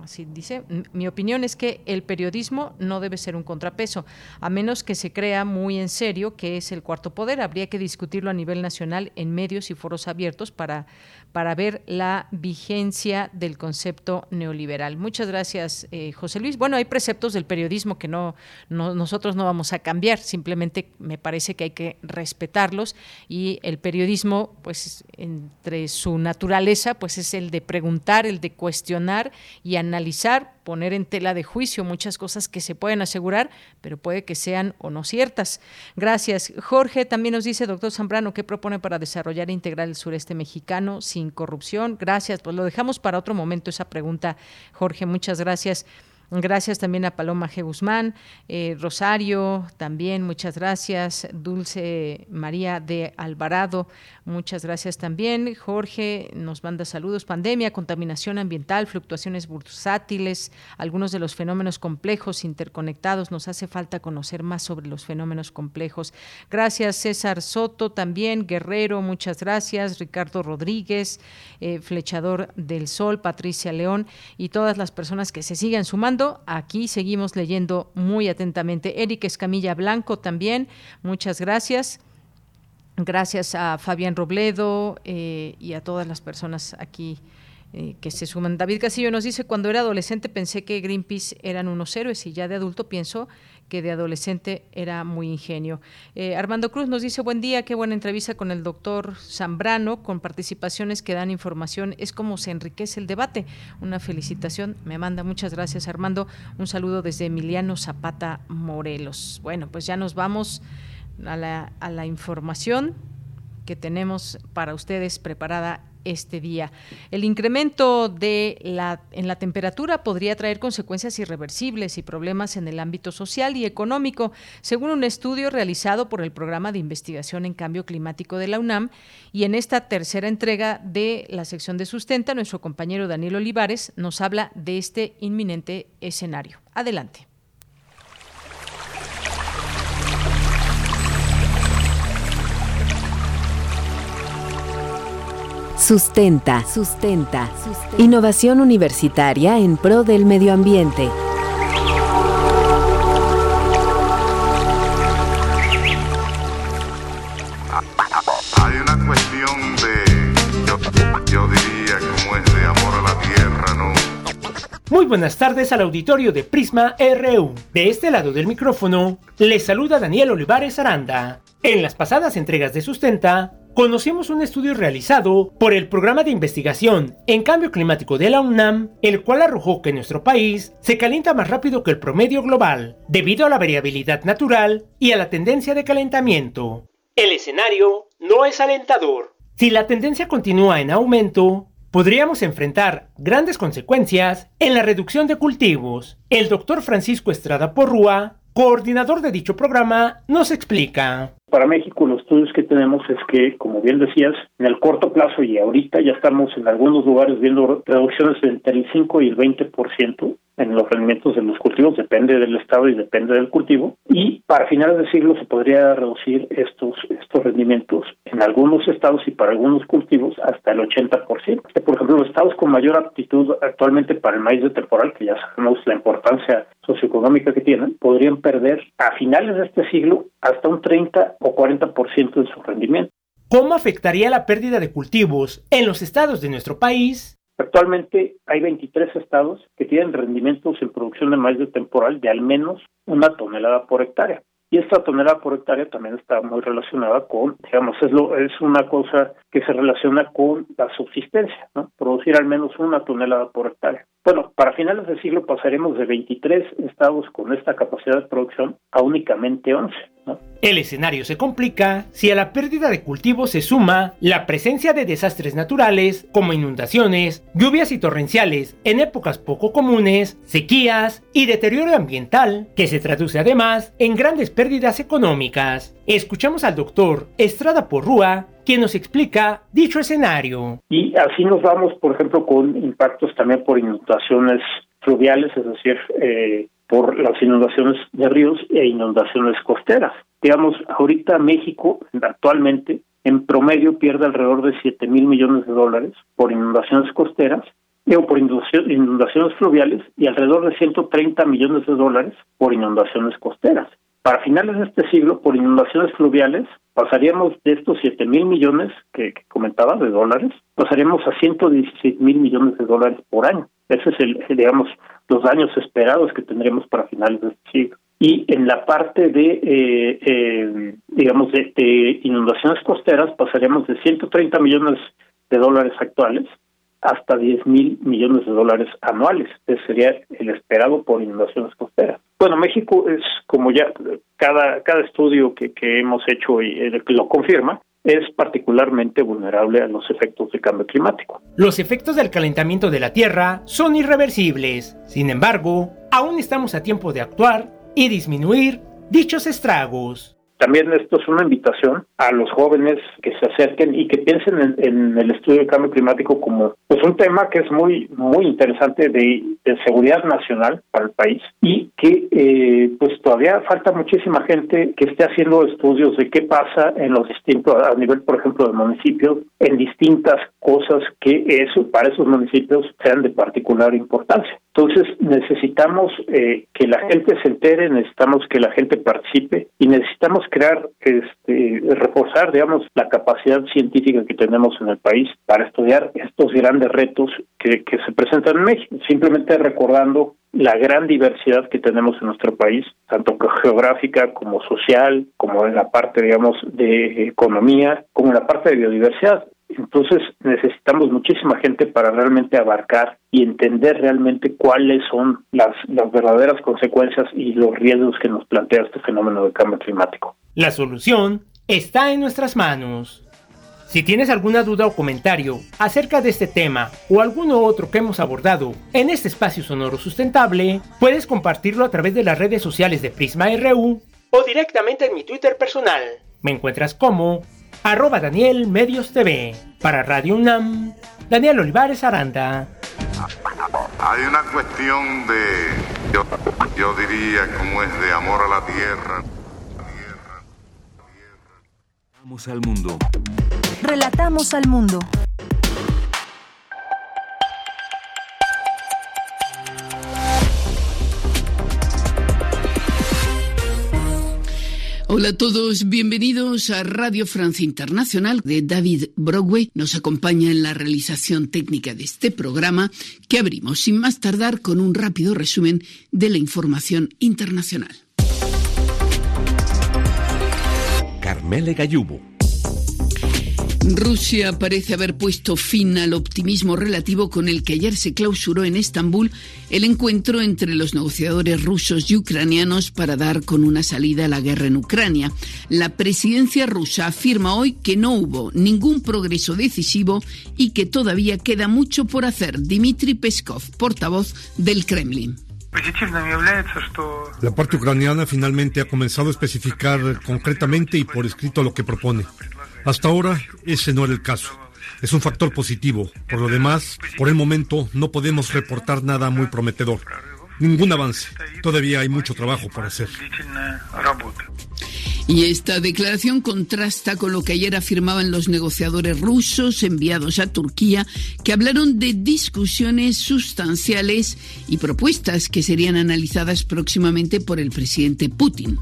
Así dice, mi opinión es que el periodismo no debe ser un contrapeso, a menos que se crea muy en serio que es el cuarto poder. Habría que discutirlo a nivel nacional en medios y foros abiertos para, para ver la vigencia del concepto neoliberal. Muchas gracias, eh, José Luis. Bueno, hay preceptos del periodismo que no, nosotros no vamos a cambiar, simplemente me parece que hay que respetarlos y el periodismo, pues entre su naturaleza, pues es el de preguntar, el de cuestionar y analizar, poner en tela de juicio muchas cosas que se pueden asegurar, pero puede que sean o no ciertas. Gracias. Jorge también nos dice, doctor Zambrano, ¿qué propone para desarrollar e integrar el sureste mexicano sin corrupción? Gracias. Pues lo dejamos para otro momento esa pregunta, Jorge. Muchas gracias. Gracias también a Paloma G. Guzmán, eh, Rosario, también muchas gracias. Dulce María de Alvarado, muchas gracias también. Jorge nos manda saludos. Pandemia, contaminación ambiental, fluctuaciones bursátiles, algunos de los fenómenos complejos interconectados. Nos hace falta conocer más sobre los fenómenos complejos. Gracias, César Soto, también Guerrero, muchas gracias. Ricardo Rodríguez, eh, Flechador del Sol, Patricia León y todas las personas que se sigan sumando Aquí seguimos leyendo muy atentamente. Eric Escamilla Blanco también, muchas gracias. Gracias a Fabián Robledo eh, y a todas las personas aquí eh, que se suman. David Casillo nos dice, cuando era adolescente pensé que Greenpeace eran unos héroes y ya de adulto pienso que de adolescente era muy ingenio. Eh, Armando Cruz nos dice, buen día, qué buena entrevista con el doctor Zambrano, con participaciones que dan información, es como se enriquece el debate. Una felicitación, me manda, muchas gracias Armando, un saludo desde Emiliano Zapata Morelos. Bueno, pues ya nos vamos a la, información que tenemos para ustedes preparada este día. El incremento de la, en la temperatura podría traer consecuencias irreversibles y problemas en el ámbito social y económico, según un estudio realizado por el Programa de Investigación en Cambio Climático de la UNAM. Y en esta tercera entrega de la sección de sustenta, nuestro compañero Daniel Olivares nos habla de este inminente escenario. Adelante. Sustenta, sustenta, Innovación universitaria en pro del medio ambiente. Hay una cuestión de, yo, diría, como es de amor a la tierra, ¿no? Muy buenas tardes al auditorio de Prisma RU. De este lado del micrófono, les saluda Daniel Olivares Aranda. En las pasadas entregas de Sustenta, conocimos un estudio realizado por el Programa de Investigación en Cambio Climático de la UNAM, el cual arrojó que nuestro país se calienta más rápido que el promedio global, debido a la variabilidad natural y a la tendencia de calentamiento. El escenario no es alentador. Si la tendencia continúa en aumento, podríamos enfrentar grandes consecuencias en la reducción de cultivos. El doctor Francisco Estrada Porrúa coordinador de dicho programa, nos explica. Para México los estudios que tenemos es que, como bien decías, en el corto plazo y ahorita ya estamos en algunos lugares viendo reducciones entre el 5 y el 20% en los rendimientos de los cultivos, depende del estado y depende del cultivo, y para finales de siglo se podría reducir estos estos rendimientos en algunos estados y para algunos cultivos hasta el 80%. Por ejemplo, los estados con mayor aptitud actualmente para el maíz de temporal, que ya sabemos la importancia socioeconómica que tienen, podrían perder a finales de este siglo hasta un 30 o 40% de su rendimiento. ¿Cómo afectaría la pérdida de cultivos en los estados de nuestro país? Actualmente hay 23 estados que tienen rendimientos en producción de maíz de temporal de al menos una tonelada por hectárea. Y esta tonelada por hectárea también está muy relacionada con, digamos, es, lo, es una cosa que se relaciona con la subsistencia, ¿no? Producir al menos una tonelada por hectárea. Bueno, para finales del siglo pasaremos de 23 estados con esta capacidad de producción a únicamente 11. El escenario se complica si a la pérdida de cultivos se suma la presencia de desastres naturales como inundaciones, lluvias y torrenciales en épocas poco comunes, sequías y deterioro ambiental, que se traduce además en grandes pérdidas económicas. Escuchamos al doctor Estrada Porrúa, quien nos explica dicho escenario. Y así nos vamos, por ejemplo, con impactos también por inundaciones fluviales, es decir, eh, por las inundaciones de ríos e inundaciones costeras. Digamos, ahorita México actualmente en promedio pierde alrededor de 7 mil millones de dólares por inundaciones costeras o por inundaciones fluviales y alrededor de 130 millones de dólares por inundaciones costeras. Para finales de este siglo, por inundaciones fluviales, pasaríamos de estos 7 mil millones que, comentaba de dólares, pasaríamos a 116 mil millones de dólares por año. Ese es el, digamos, los daños esperados que tendremos para finales de este siglo. Y en la parte de, eh, eh, digamos, de, de, inundaciones costeras, pasaríamos de 130 millones de dólares actuales hasta 10 mil millones de dólares anuales. Ese sería el esperado por inundaciones costeras. Bueno, México es como ya cada cada estudio que, que hemos hecho y eh, lo confirma, es particularmente vulnerable a los efectos del cambio climático. Los efectos del calentamiento de la Tierra son irreversibles. Sin embargo, aún estamos a tiempo de actuar y disminuir dichos estragos. También esto es una invitación a los jóvenes que se acerquen y que piensen en, el estudio del cambio climático como pues un tema que es muy muy interesante de, seguridad nacional para el país y que eh, pues todavía falta muchísima gente que esté haciendo estudios de qué pasa en los distintos a nivel por ejemplo de municipios en distintas cosas que eso para esos municipios sean de particular importancia. Entonces necesitamos eh, que la gente se entere, necesitamos que la gente participe y necesitamos crear, este, reforzar, digamos, la capacidad científica que tenemos en el país para estudiar estos grandes retos que, que se presentan en México. Simplemente recordando la gran diversidad que tenemos en nuestro país, tanto geográfica como social, como en la parte, digamos, de economía, como en la parte de biodiversidad. Entonces necesitamos muchísima gente para realmente abarcar y entender realmente cuáles son las, verdaderas consecuencias y los riesgos que nos plantea este fenómeno de cambio climático. La solución está en nuestras manos. Si tienes alguna duda o comentario acerca de este tema o alguno otro que hemos abordado en este espacio sonoro sustentable, puedes compartirlo a través de las redes sociales de Prisma RU o directamente en mi Twitter personal. Me encuentras como arroba Daniel Medios TV. Para Radio UNAM, Daniel Olivares Aranda. Hay una cuestión de, yo, yo diría, como es de amor a la tierra. Vamos al mundo. Relatamos al mundo. Hola a todos, bienvenidos a Radio Francia Internacional de David Broadway. Nos acompaña en la realización técnica de este programa que abrimos sin más tardar con un rápido resumen de la información internacional. Carmele Gallubo. Rusia parece haber puesto fin al optimismo relativo con el que ayer se clausuró en Estambul el encuentro entre los negociadores rusos y ucranianos para dar con una salida a la guerra en Ucrania. La presidencia rusa afirma hoy que no hubo ningún progreso decisivo y que todavía queda mucho por hacer. Dmitry Peskov, portavoz del Kremlin. La parte ucraniana finalmente ha comenzado a especificar concretamente y por escrito lo que propone. Hasta ahora ese no era el caso. Es un factor positivo. Por lo demás, por el momento no podemos reportar nada muy prometedor. Ningún avance. Todavía hay mucho trabajo por hacer. Y esta declaración contrasta con lo que ayer afirmaban los negociadores rusos enviados a Turquía, que hablaron de discusiones sustanciales y propuestas que serían analizadas próximamente por el presidente Putin.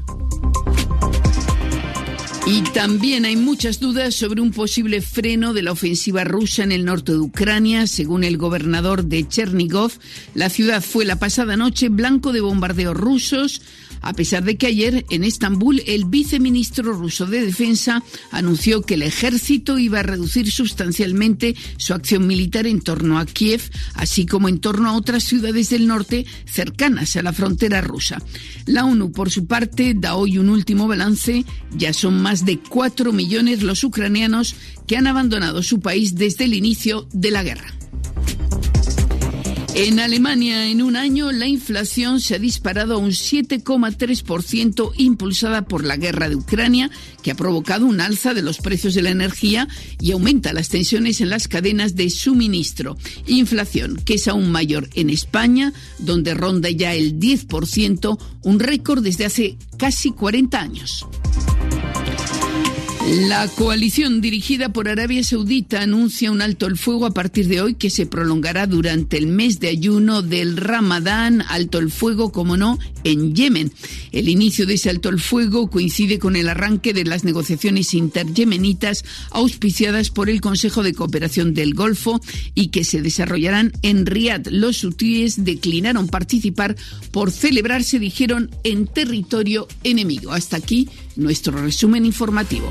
Y también hay muchas dudas sobre un posible freno de la ofensiva rusa en el norte de Ucrania. Según el gobernador de Chernigov, la ciudad fue la pasada noche blanco de bombardeos rusos a pesar de que ayer en Estambul el viceministro ruso de Defensa anunció que el ejército iba a reducir sustancialmente su acción militar en torno a Kiev, así como en torno a otras ciudades del norte cercanas a la frontera rusa. La ONU, por su parte, da hoy un último balance. Ya son más de cuatro millones los ucranianos que han abandonado su país desde el inicio de la guerra. En Alemania, en un año, la inflación se ha disparado a un 7,3%, impulsada por la guerra de Ucrania, que ha provocado un alza de los precios de la energía y aumenta las tensiones en las cadenas de suministro. Inflación que es aún mayor en España, donde ronda ya el 10%, un récord desde hace casi 40 años. La coalición dirigida por Arabia Saudita anuncia un alto el fuego a partir de hoy que se prolongará durante el mes de ayuno del Ramadán, alto el fuego, como no, en Yemen. El inicio de ese alto el fuego coincide con el arranque de las negociaciones interyemenitas auspiciadas por el Consejo de Cooperación del Golfo y que se desarrollarán en Riad. Los hutíes declinaron participar por celebrarse, dijeron, en territorio enemigo. Hasta aquí nuestro resumen informativo.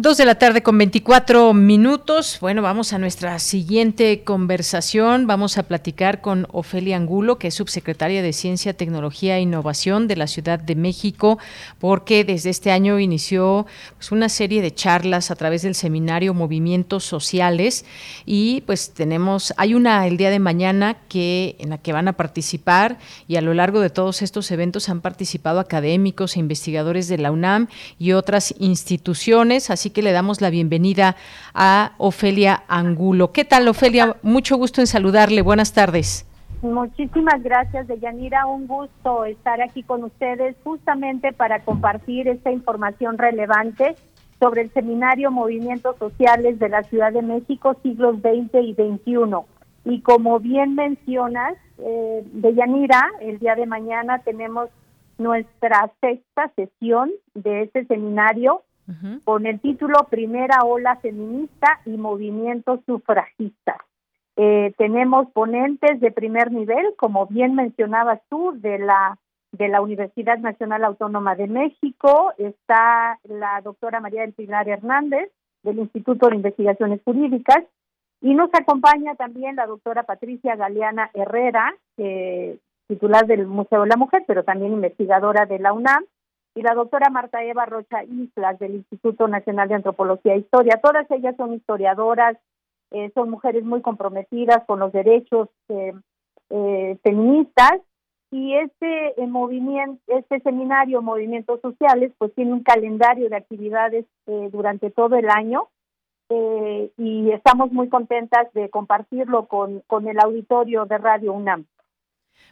Dos de la tarde con 24 minutos. Bueno, vamos a nuestra siguiente conversación. Vamos a platicar con Ofelia Angulo, que es subsecretaria de Ciencia, Tecnología e Innovación de la Ciudad de México, porque desde este año inició pues, una serie de charlas a través del seminario Movimientos Sociales y pues tenemos, hay una el día de mañana que en la que van a participar y a lo largo de todos estos eventos han participado académicos e investigadores de la UNAM y otras instituciones, así que le damos la bienvenida a Ofelia Angulo. ¿Qué tal, Ofelia? Mucho gusto en saludarle. Buenas tardes. Muchísimas gracias, Deyanira. Un gusto estar aquí con ustedes justamente para compartir esta información relevante sobre el seminario Movimientos Sociales de la Ciudad de México, siglos XX y XXI. Y como bien mencionas, eh, Deyanira, el día de mañana tenemos nuestra sexta sesión de este seminario con el título Primera Ola Feminista y Movimiento Sufragista. Eh, tenemos ponentes de primer nivel, como bien mencionabas tú, de la de la Universidad Nacional Autónoma de México, está la doctora María del Pilar Hernández, del Instituto de Investigaciones Jurídicas, y nos acompaña también la doctora Patricia Galeana Herrera, titular del Museo de la Mujer, pero también investigadora de la UNAM, y la doctora Marta Eva Rocha Islas del Instituto Nacional de Antropología e Historia. Todas ellas son historiadoras, eh, son mujeres muy comprometidas con los derechos eh, eh, feministas y este movimiento, este seminario Movimientos Sociales, pues tiene un calendario de actividades durante todo el año y estamos muy contentas de compartirlo con, con el auditorio de Radio UNAM.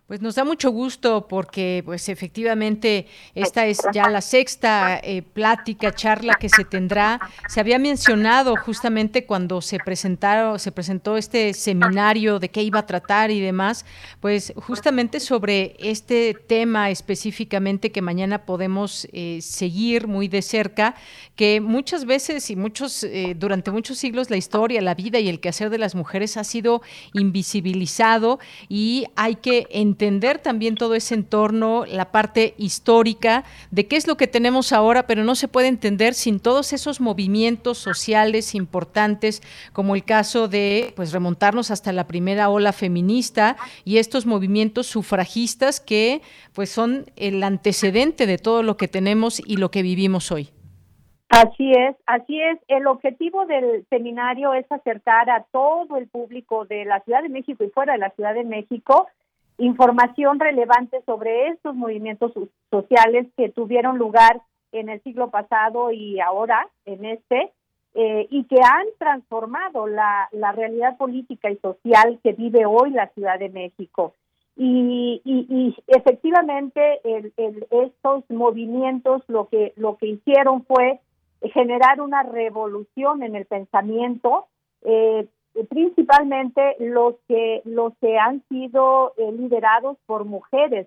Pues nos da mucho gusto porque pues efectivamente esta es ya la sexta eh, plática, charla que se tendrá. Se había mencionado justamente cuando se presentaron, se presentó este seminario de qué iba a tratar y demás, pues justamente sobre este tema específicamente que mañana podemos eh, seguir muy de cerca, que muchas veces y muchos eh, durante muchos siglos la historia, la vida y el quehacer de las mujeres ha sido invisibilizado y hay que entender también todo ese entorno, la parte histórica de qué es lo que tenemos ahora, pero no se puede entender sin todos esos movimientos sociales importantes, como el caso de pues remontarnos hasta la primera ola feminista y estos movimientos sufragistas que pues son el antecedente de todo lo que tenemos y lo que vivimos hoy. Así es, así es. El objetivo del seminario es acercar a todo el público de la Ciudad de México y fuera de la Ciudad de México información relevante sobre estos movimientos sociales que tuvieron lugar en el siglo pasado y ahora en este, eh, y que han transformado la, realidad política y social que vive hoy la Ciudad de México. Y, y, efectivamente el, estos movimientos lo que, lo que hicieron fue generar una revolución en el pensamiento, eh, principalmente los que los que han sido eh, liderados por mujeres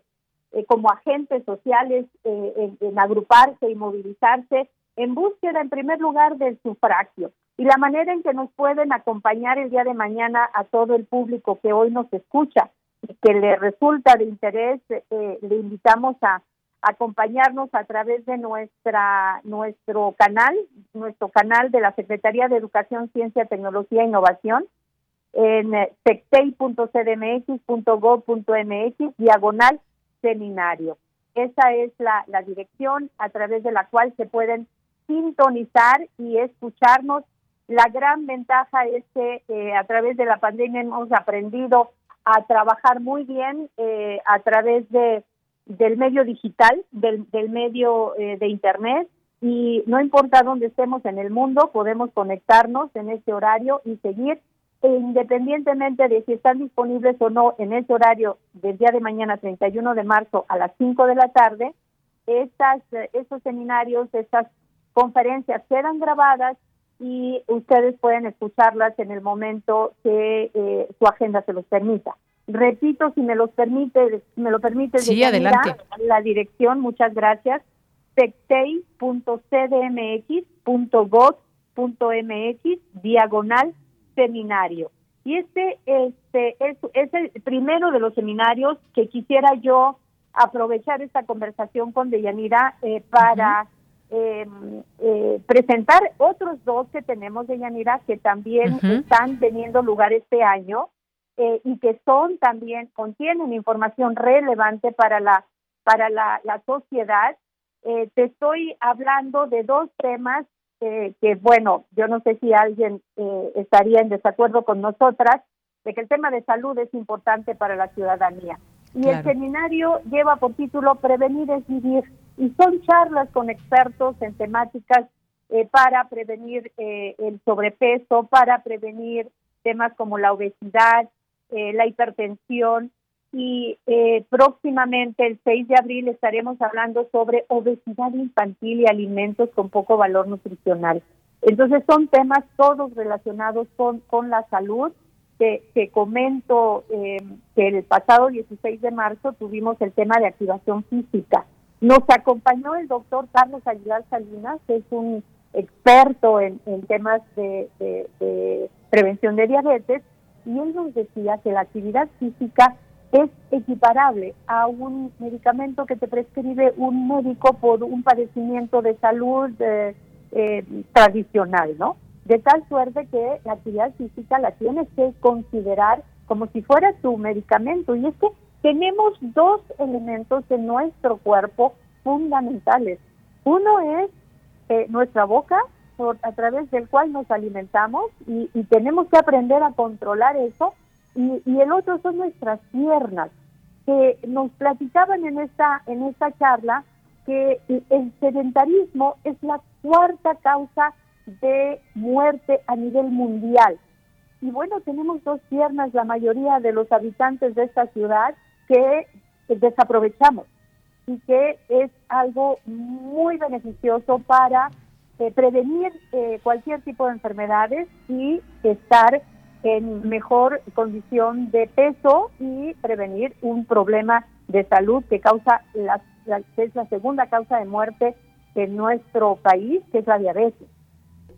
eh, como agentes sociales en, en, agruparse y movilizarse en búsqueda en primer lugar del sufragio. Y la manera en que nos pueden acompañar el día de mañana a todo el público que hoy nos escucha y que le resulta de interés le invitamos a acompañarnos a través de nuestra nuestro canal, nuestro canal de la Secretaría de Educación, Ciencia, Tecnología e Innovación en sectei.cdmx.gov.mx diagonal seminario. Esa es la, la dirección a través de la cual se pueden sintonizar y escucharnos. La gran ventaja es que eh, a través de la pandemia hemos aprendido a trabajar muy bien eh, a través de del medio digital, del, del medio eh, de Internet, y no importa dónde estemos en el mundo, podemos conectarnos en este horario y seguir, e independientemente de si están disponibles o no en ese horario del día de mañana, 31 de marzo, a las 5 de la tarde, estas, estos seminarios, estas conferencias quedan grabadas y ustedes pueden escucharlas en el momento que eh, su agenda se los permita. Repito, si me los permite, me lo permite, sí, adelante. la dirección, muchas gracias, sectei.cdmx.gov.mx, diagonal seminario. Y este, este es, es el primero de los seminarios que quisiera yo aprovechar esta conversación con Deyanira eh, para em, eh, presentar otros dos que tenemos, Deyanira, que también están teniendo lugar este año eh, y que son también, contienen información relevante para la, para la, la sociedad. Eh, te estoy hablando de dos temas eh, que, bueno, yo no sé si alguien estaría en desacuerdo con nosotras, de que el tema de salud es importante para la ciudadanía. Y el seminario lleva por título Prevenir es vivir y son charlas con expertos en temáticas para prevenir el sobrepeso, para prevenir temas como la obesidad, eh, la hipertensión y eh, próximamente el 6 de abril estaremos hablando sobre obesidad infantil y alimentos con poco valor nutricional. Entonces son temas todos relacionados con, con la salud. Te, comento eh, que el pasado 16 de marzo tuvimos el tema de activación física. Nos acompañó el doctor Carlos Aguilar Salinas, que es un experto en, temas de prevención de diabetes, y él nos decía que la actividad física es equiparable a un medicamento que te prescribe un médico por un padecimiento de salud eh, eh, tradicional, ¿no? De tal suerte que la actividad física la tienes que considerar como si fuera tu medicamento. Y es que tenemos dos elementos en nuestro cuerpo fundamentales. Uno es eh, nuestra boca a través del cual nos alimentamos y, tenemos que aprender a controlar eso. Y, el otro son nuestras piernas, que nos platicaban en esta, en esta charla que el sedentarismo es la cuarta causa de muerte a nivel mundial. Y bueno, tenemos dos piernas, la mayoría de los habitantes de esta ciudad, que desaprovechamos y que es algo muy beneficioso para eh, prevenir eh, cualquier tipo de enfermedades y estar en mejor condición de peso y prevenir un problema de salud que causa la, es la segunda causa de muerte en nuestro país, que es la diabetes.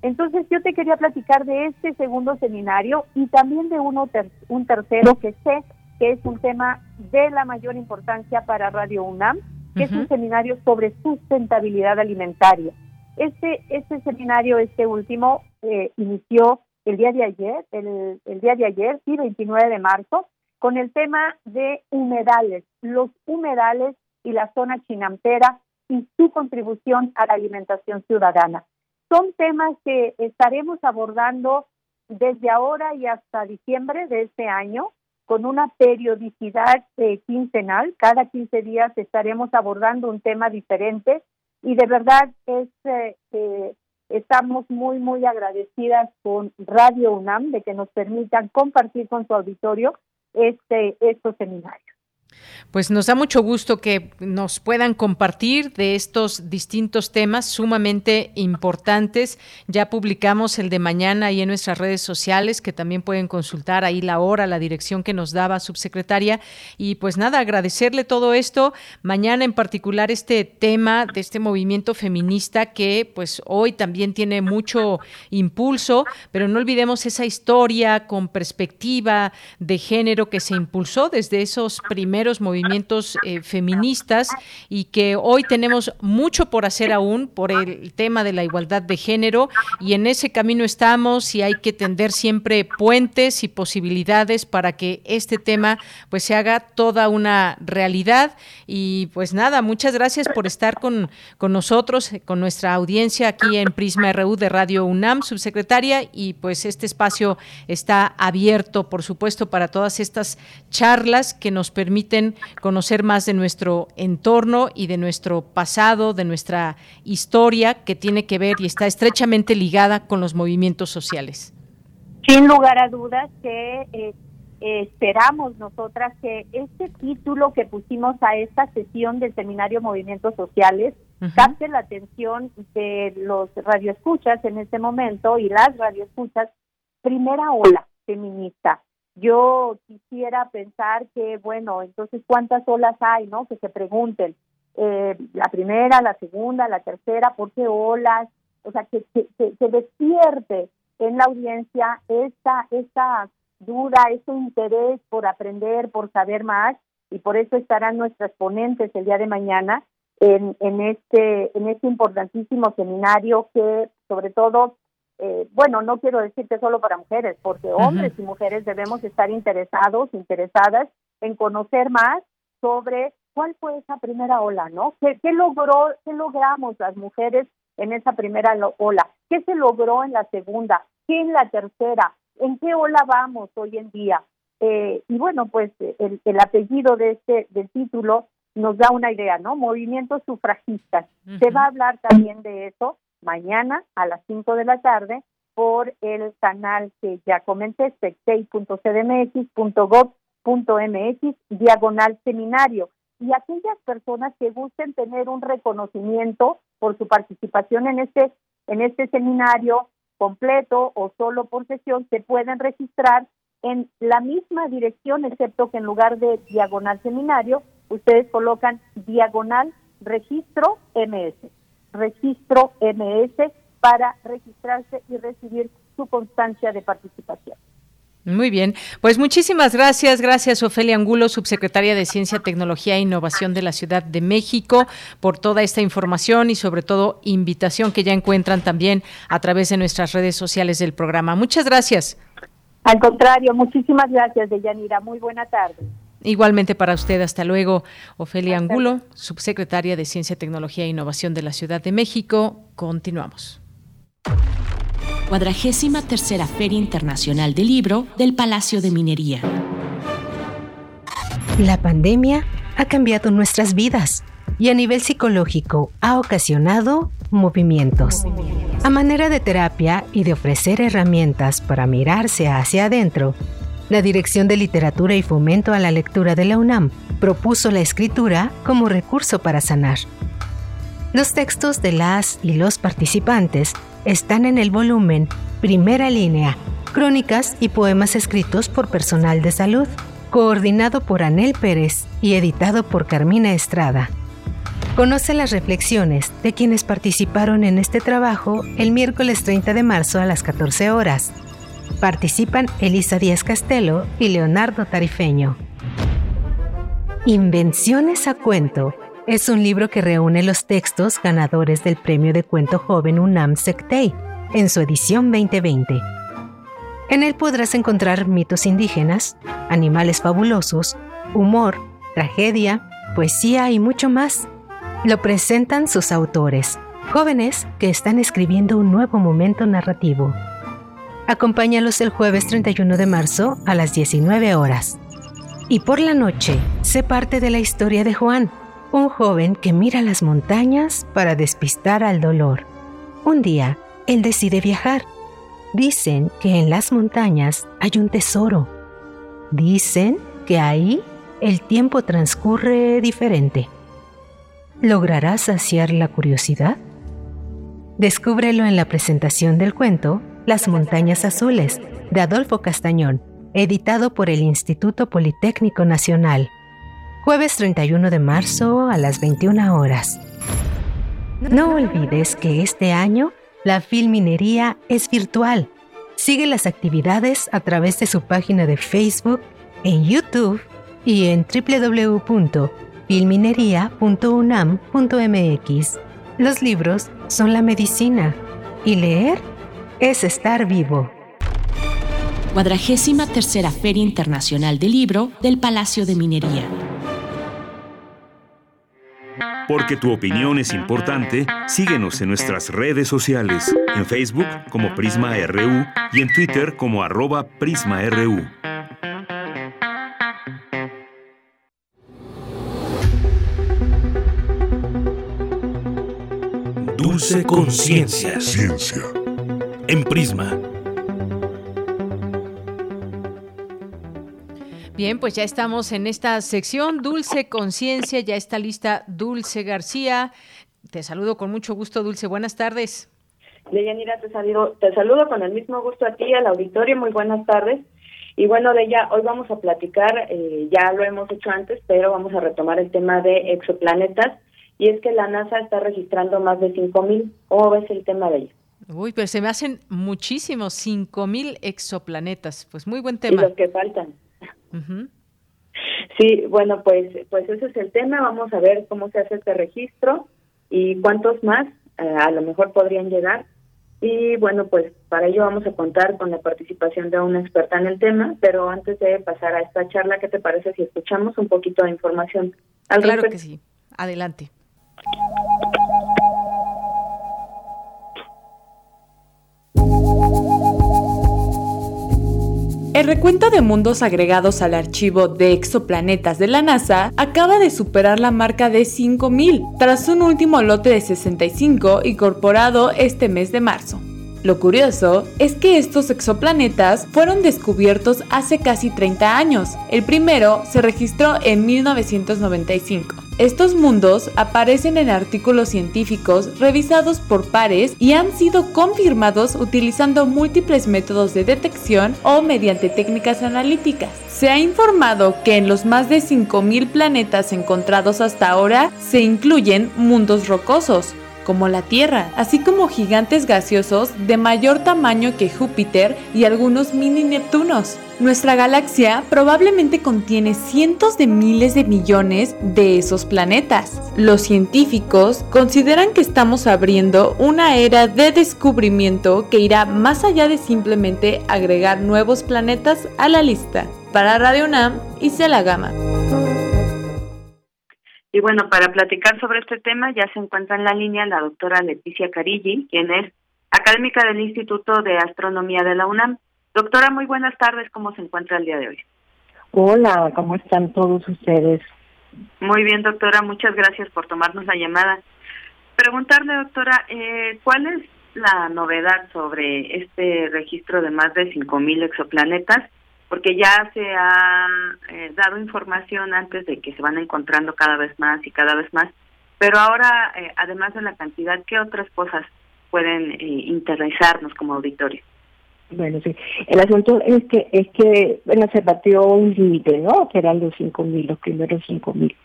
Entonces yo te quería platicar de este segundo seminario y también de uno un tercero que sé que es un tema de la mayor importancia para Radio UNAM, que es un seminario sobre sustentabilidad alimentaria. Este, este seminario, este último, eh, inició el día de ayer, el, el día de ayer, sí, 29 de marzo, con el tema de humedales, los humedales y la zona chinampera y su contribución a la alimentación ciudadana. Son temas que estaremos abordando desde ahora y hasta diciembre de este año con una periodicidad eh, quincenal. Cada 15 días estaremos abordando un tema diferente y de verdad es eh, estamos muy muy agradecidas con Radio UNAM de que nos permitan compartir con su auditorio este estos seminarios. Pues nos da mucho gusto que nos puedan compartir de estos distintos temas sumamente importantes. Ya publicamos el de mañana ahí en nuestras redes sociales, que también pueden consultar ahí la hora, la dirección que nos daba subsecretaria. Y pues nada, agradecerle todo esto. Mañana en particular este tema de este movimiento feminista que pues hoy también tiene mucho impulso, pero no olvidemos esa historia con perspectiva de género que se impulsó desde esos primeros movimientos eh, feministas y que hoy tenemos mucho por hacer aún por el tema de la igualdad de género. Y en ese camino estamos y hay que tender siempre puentes y posibilidades para que este tema pues se haga toda una realidad. Y pues nada, muchas gracias por estar con, con nosotros, con nuestra audiencia aquí en Prisma RU de Radio UNAM, subsecretaria, y pues este espacio está abierto, por supuesto, para todas estas charlas que nos permiten conocer más de nuestro entorno y de nuestro pasado, de nuestra historia que tiene que ver y está estrechamente ligada con los movimientos sociales. Sin lugar a dudas que eh, esperamos nosotras que este título que pusimos a esta sesión del seminario Movimientos Sociales capte la atención de los radioescuchas en este momento y las radioescuchas, primera ola feminista yo quisiera pensar que, bueno, entonces, ¿cuántas olas hay, no? Que se pregunten. Eh, la primera, la segunda, la tercera, ¿por qué olas? O sea, que, se despierte en la audiencia esta, esta duda, ese interés por aprender, por saber más, y por eso estarán nuestras ponentes el día de mañana en, en este en este importantísimo seminario que sobre todo eh, bueno, no quiero decir que solo para mujeres, porque hombres y mujeres debemos estar interesados, interesadas en conocer más sobre cuál fue esa primera ola, ¿no? ¿Qué, logró, qué logramos las mujeres en esa primera ola? ¿Qué se logró en la segunda? ¿Qué en la tercera? ¿En qué ola vamos hoy en día? Eh, y bueno, pues el, el, apellido de este del título nos da una idea, ¿no? Movimientos sufragistas. Se va a hablar también de eso mañana a las 5 de la tarde por el canal que ya comenté, spectay.cdmx.gov.mx, diagonal seminario. Y aquellas personas que gusten tener un reconocimiento por su participación en este, en este seminario completo o solo por sesión, se pueden registrar en la misma dirección, excepto que en lugar de diagonal seminario, ustedes colocan diagonal registro MS registro MS para registrarse y recibir su constancia de participación. Muy bien, pues muchísimas gracias, gracias Ofelia Angulo, subsecretaria de Ciencia, Tecnología e Innovación de la Ciudad de México, por toda esta información y sobre todo invitación que ya encuentran también a través de nuestras redes sociales del programa. Muchas gracias. Al contrario, muchísimas gracias, Deyanira. Muy buena tarde. Igualmente para usted, hasta luego. Ofelia Angulo, subsecretaria de Ciencia, Tecnología e Innovación de la Ciudad de México. Continuamos. Cuadragésima tercera Feria Internacional del Libro del Palacio de Minería. La pandemia ha cambiado nuestras vidas y a nivel psicológico ha ocasionado movimientos. A manera de terapia y de ofrecer herramientas para mirarse hacia adentro, la Dirección de Literatura y Fomento a la Lectura de la UNAM propuso la escritura como recurso para sanar. Los textos de las y los participantes están en el volumen Primera Línea, Crónicas y Poemas escritos por personal de salud, coordinado por Anel Pérez y editado por Carmina Estrada. Conoce las reflexiones de quienes participaron en este trabajo el miércoles 30 de marzo a las 14 horas Participan Elisa Díaz Castelo y Leonardo Tarifeño. Invenciones a cuento es un libro que reúne los textos ganadores del Premio de Cuento Joven UNAM Sectei en su edición 2020. En él podrás encontrar mitos indígenas, animales fabulosos, humor, tragedia, poesía y mucho más. Lo presentan sus autores, jóvenes que están escribiendo un nuevo momento narrativo. Acompáñalos el jueves 31 de marzo a las 19 horas. Y por la noche, sé parte de la historia de Juan, un joven que mira las montañas para despistar al dolor. Un día, él decide viajar. Dicen que en las montañas hay un tesoro. Dicen que ahí el tiempo transcurre diferente. ¿Lograrás saciar la curiosidad? Descúbrelo en la presentación del cuento Las Montañas Azules de Adolfo Castañón, editado por el Instituto Politécnico Nacional. Jueves 31 de marzo a las 21 horas. No olvides que este año la Filminería es virtual. Sigue las actividades a través de su página de Facebook, en YouTube y en www.filminería.unam.mx. Los libros son la medicina y leer es estar vivo. Cuadragésima tercera Feria Internacional del Libro del Palacio de Minería. Porque tu opinión es importante, síguenos en nuestras redes sociales, en Facebook como Prisma RU y en Twitter como arroba PrismaRU. Dulce Conciencia. Ciencia. En Prisma. Bien, pues ya estamos en esta sección Dulce Conciencia, ya está lista Dulce García. Te saludo con mucho gusto, Dulce. Buenas tardes. Deyanira, te saludo, te saludo con el mismo gusto a ti, al auditorio. Muy buenas tardes. Y bueno, de ella, hoy vamos a platicar, eh, ya lo hemos hecho antes, pero vamos a retomar el tema de exoplanetas y es que la NASA está registrando más de 5.000. ¿Cómo ves el tema de ella? Uy, pero se me hacen muchísimos, 5.000 exoplanetas. Pues muy buen tema. Y los que faltan. Sí, bueno, pues, pues ese es el tema. Vamos a ver cómo se hace este registro y cuántos más eh, a lo mejor podrían llegar. Y bueno, pues para ello vamos a contar con la participación de una experta en el tema, pero antes de pasar a esta charla, ¿qué te parece si escuchamos un poquito de información al Claro que sí. Adelante. El recuento de mundos agregados al archivo de exoplanetas de la NASA acaba de superar la marca de 5.000 tras un último lote de 65 incorporado este mes de marzo. Lo curioso es que estos exoplanetas fueron descubiertos hace casi 30 años. El primero se registró en 1995. Estos mundos aparecen en artículos científicos revisados por pares y han sido confirmados utilizando múltiples métodos de detección o mediante técnicas analíticas. Se ha informado que en los más de 5.000 planetas encontrados hasta ahora se incluyen mundos rocosos, como la Tierra, así como gigantes gaseosos de mayor tamaño que Júpiter y algunos mini Neptunos. Nuestra galaxia probablemente contiene cientos de miles de millones de esos planetas. Los científicos consideran que estamos abriendo una era de descubrimiento que irá más allá de simplemente agregar nuevos planetas a la lista. Para Radio UNAM, la Gama. Y bueno, para platicar sobre este tema ya se encuentra en la línea la doctora Leticia Carilli, quien es académica del Instituto de Astronomía de la UNAM. Doctora, muy buenas tardes, ¿cómo se encuentra el día de hoy? Hola, ¿cómo están todos ustedes? Muy bien, doctora, muchas gracias por tomarnos la llamada. Preguntarle, doctora, eh, ¿cuál es la novedad sobre este registro de más de 5.000 exoplanetas porque ya se ha eh, dado información antes de que se van encontrando cada vez más y cada vez más, pero ahora, eh, además de la cantidad, ¿qué otras cosas pueden eh, interesarnos como auditorio? Bueno, sí. El asunto es que, es que bueno, se batió un límite, ¿no? Que eran los 5.000, los primeros 5.000.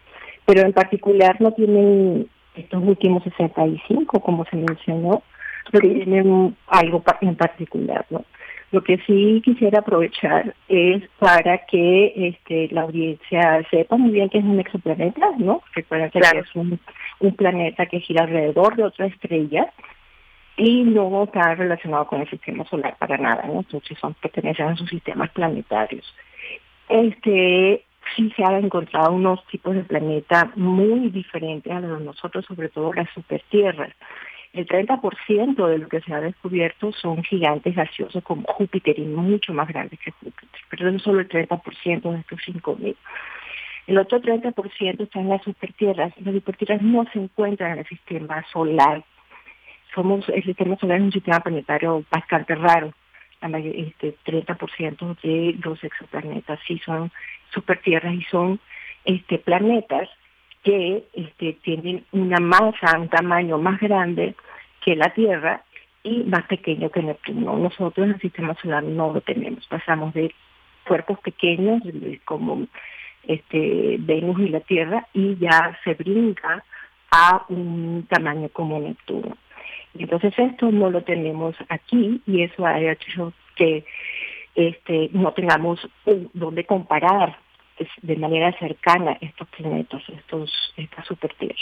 Pero en particular no tienen estos últimos 65, como se mencionó, no tienen algo en particular, ¿no? Lo que sí quisiera aprovechar es para que este, la audiencia sepa muy bien que es un exoplaneta, ¿no? Recuerden que es un, planeta que gira alrededor de otra estrella y no está relacionado con el sistema solar para nada, ¿no? Entonces son pertenecen a sus sistemas planetarios. Este sí se han encontrado unos tipos de planeta muy diferentes a los de nosotros, sobre todo las supertierras. El 30% de lo que se ha descubierto son gigantes gaseosos como Júpiter y mucho más grandes que Júpiter, pero es solo el 30% de estos 5.000. El otro 30% está en las supertierras. Las supertierras no se encuentran en el sistema solar. Somos, el sistema solar es un sistema planetario bastante raro. Este, 30% de los exoplanetas sí son supertierras y son este, planetas que este, tienen una masa, un tamaño más grande que la Tierra y más pequeño que Neptuno. Nosotros en el sistema solar no lo tenemos. Pasamos de cuerpos pequeños como este, Venus y la Tierra y ya se brinca a un tamaño como Neptuno. Entonces esto no lo tenemos aquí y eso ha hecho que este, no tengamos donde comparar de manera cercana estos planetas, estos, estas supertierras.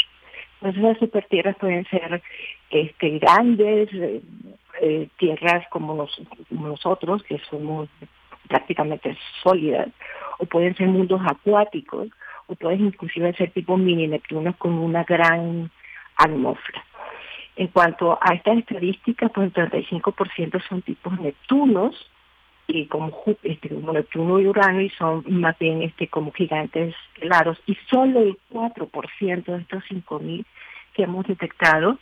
Entonces las supertierras pueden ser este, grandes, eh, eh, tierras como, nosotros, que somos prácticamente sólidas, o pueden ser mundos acuáticos, o pueden inclusive ser tipo mini Neptunos con una gran atmósfera. En cuanto a estas estadísticas, pues el 35% son tipos Neptunos, y como, este, como Neptuno y Urano y son más bien este como gigantes claros y solo el 4% de estos 5.000 que hemos detectado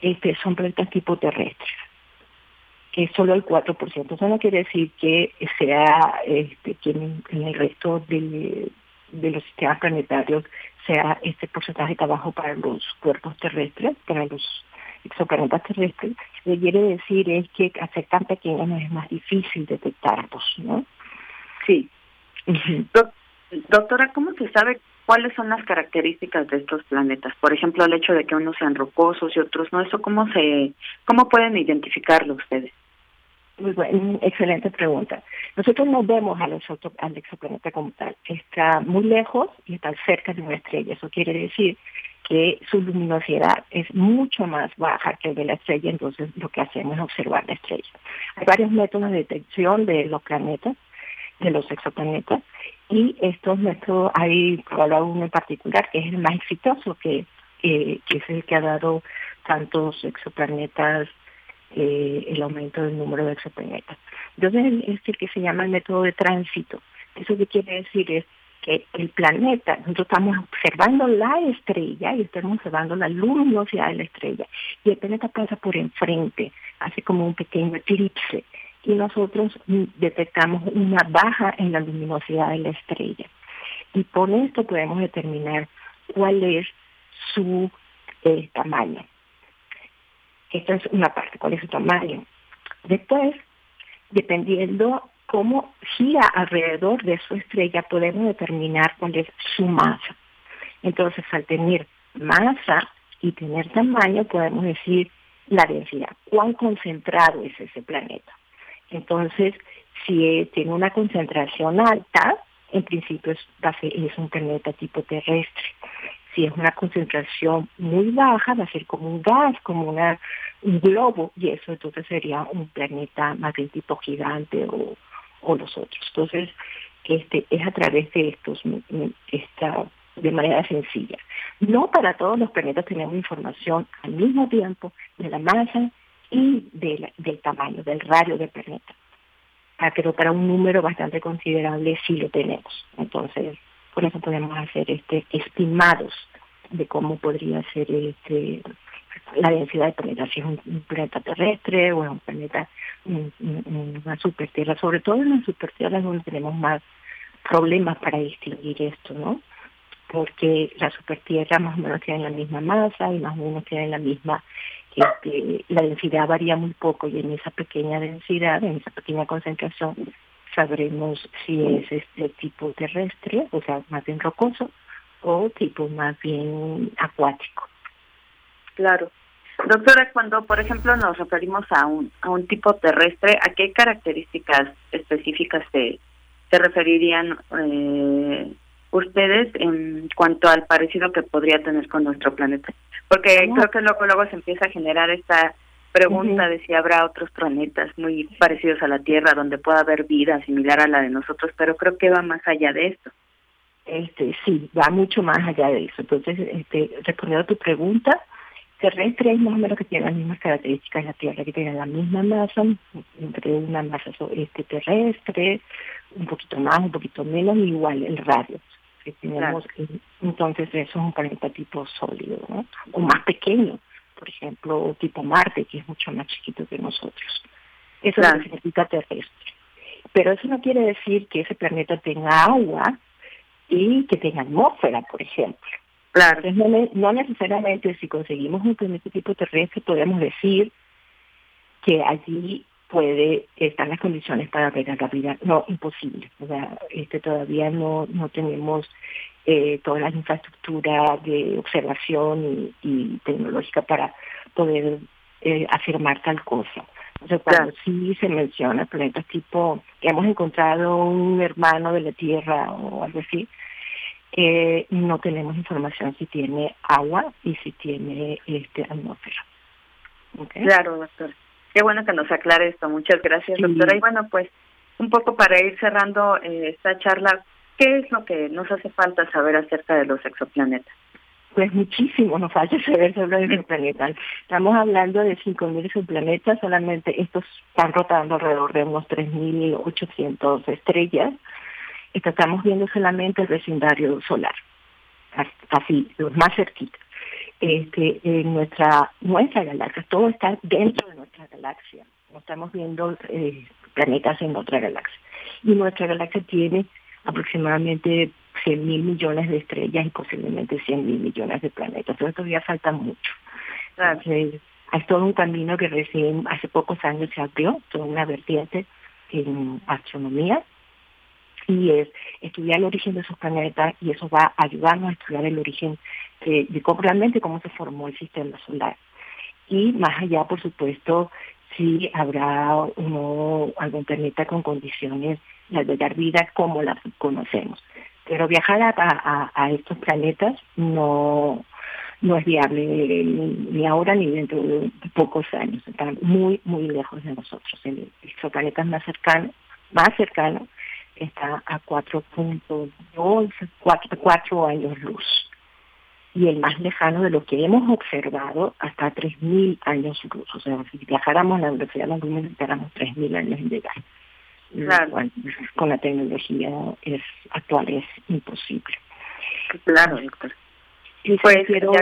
este, son planetas tipo terrestres que solo el 4%. Eso no quiere decir que sea este, que en, el resto de, de los sistemas planetarios sea este porcentaje de bajo para los cuerpos terrestres, para los exoplanetas terrestres, lo que quiere decir es que al ser tan pequeños no es más difícil detectarlos, ¿no? Sí. Doctora, ¿cómo se sabe cuáles son las características de estos planetas? Por ejemplo, el hecho de que unos sean rocosos y otros no, ¿eso cómo se, cómo pueden identificarlo ustedes? Muy buena, excelente pregunta. Nosotros no vemos al, al exoplaneta como tal. Está muy lejos y está cerca de una estrella. Eso quiere decir que su luminosidad es mucho más baja que el de la estrella, entonces lo que hacemos es observar la estrella. Hay varios métodos de detección de los planetas, de los exoplanetas, y estos métodos, hay probado uno en particular que es el más exitoso, que, es el que ha dado tantos exoplanetas, eh, el aumento del número de exoplanetas. Entonces es el que se llama el método de tránsito. Eso que quiere decir es que el planeta, nosotros estamos observando la estrella y estamos observando la luminosidad de la estrella y el planeta pasa por enfrente, hace como un pequeño eclipse y nosotros detectamos una baja en la luminosidad de la estrella. Y por esto podemos determinar cuál es su eh, tamaño. Esta es una parte, cuál es su tamaño. Después, dependiendo cómo gira alrededor de su estrella, podemos determinar cuál es su masa. Entonces, al tener masa y tener tamaño, podemos decir la densidad, cuán concentrado es ese planeta. Entonces, si tiene una concentración alta, en principio es, es un planeta tipo terrestre. Si es una concentración muy baja, va a ser como un gas, como una, un globo, y eso entonces sería un planeta más bien tipo gigante o, o los otros. Entonces, este, es a través de estos, esta, de manera sencilla. No para todos los planetas tenemos información al mismo tiempo de la masa y del tamaño, del radio del planeta. Pero para un número bastante considerable sí lo tenemos. Entonces, por eso podemos hacer este estimados de cómo podría ser este la densidad de planetas, si es un, planeta terrestre o un planeta, una supertierra, sobre todo en las supertierras donde tenemos más problemas para distinguir esto, ¿no? Porque las supertierras más o menos tienen la misma masa y más o menos tienen la misma, este, la densidad varía muy poco y en esa pequeña densidad, en esa pequeña concentración, sabremos si es este tipo terrestre, o sea, más bien rocoso, o tipo más bien acuático. Claro. Doctora, cuando por ejemplo nos referimos a un, a un tipo terrestre, ¿a qué características específicas se, se referirían eh, ustedes en cuanto al parecido que podría tener con nuestro planeta? Porque creo que luego, luego se empieza a generar esta pregunta de si habrá otros planetas muy parecidos a la Tierra donde pueda haber vida similar a la de nosotros, pero creo que va más allá de esto. Este, sí, va mucho más allá de eso. Entonces, este, respondiendo a tu pregunta, terrestre es más o menos que tiene las mismas características de la Tierra, que tiene la misma masa, entre una masa este, terrestre, un poquito más, un poquito menos, igual el radio. Que tenemos, Entonces, eso es un planeta tipo sólido, ¿no? o más pequeño por ejemplo, tipo Marte, que es mucho más chiquito que nosotros. Eso significa terrestre. Pero eso no quiere decir que ese planeta tenga agua y que tenga atmósfera, por ejemplo. Claro. Entonces, no, necesariamente si conseguimos un planeta tipo terrestre podemos decir que allí puede estar las condiciones para ver la vida. No, imposible. O sea, este, todavía no, no tenemos eh, toda la infraestructura de observación y, tecnológica para poder eh, afirmar tal cosa. O sea, cuando sí se menciona planetas tipo que hemos encontrado un hermano de la Tierra o algo así, eh, no tenemos información si tiene agua y si tiene este atmósfera. Claro, doctor. Qué bueno que nos aclare esto. Muchas gracias, doctora. Y bueno, pues un poco para ir cerrando eh, esta charla, ¿qué es lo que nos hace falta saber acerca de los exoplanetas? Pues muchísimo nos falta saber sobre los exoplanetas. Estamos hablando de 5.000 exoplanetas, solamente estos están rotando alrededor de unos 3.800 estrellas. Estamos viendo solamente el vecindario solar, así, los más cerquitas este, en nuestra, nuestra galaxia, todo está dentro de nuestra galaxia. No estamos viendo eh, planetas en otra galaxia. Y nuestra galaxia tiene aproximadamente 100 mil millones de estrellas y posiblemente 100 mil millones de planetas. Entonces todavía falta mucho. Entonces, hay todo un camino que recién hace pocos años se abrió, toda una vertiente en astronomía y es estudiar el origen de esos planetas y eso va a ayudarnos a estudiar el origen de, cómo, realmente cómo se formó el sistema solar. Y más allá, por supuesto, si habrá uno, algún planeta con condiciones de albergar vida como la conocemos. Pero viajar a, estos planetas no, no es viable ni ahora ni dentro de pocos años. Están muy, muy lejos de nosotros. El exoplaneta más cercano, más cercano está a 4.2, 4, 4 años luz. Y el más lejano de lo que hemos observado hasta 3.000 años luz. O sea, si viajáramos a la velocidad de la luz necesitáramos 3.000 años en llegar. Claro. con la tecnología es actual es imposible. Claro, doctor. Y pues, quiero,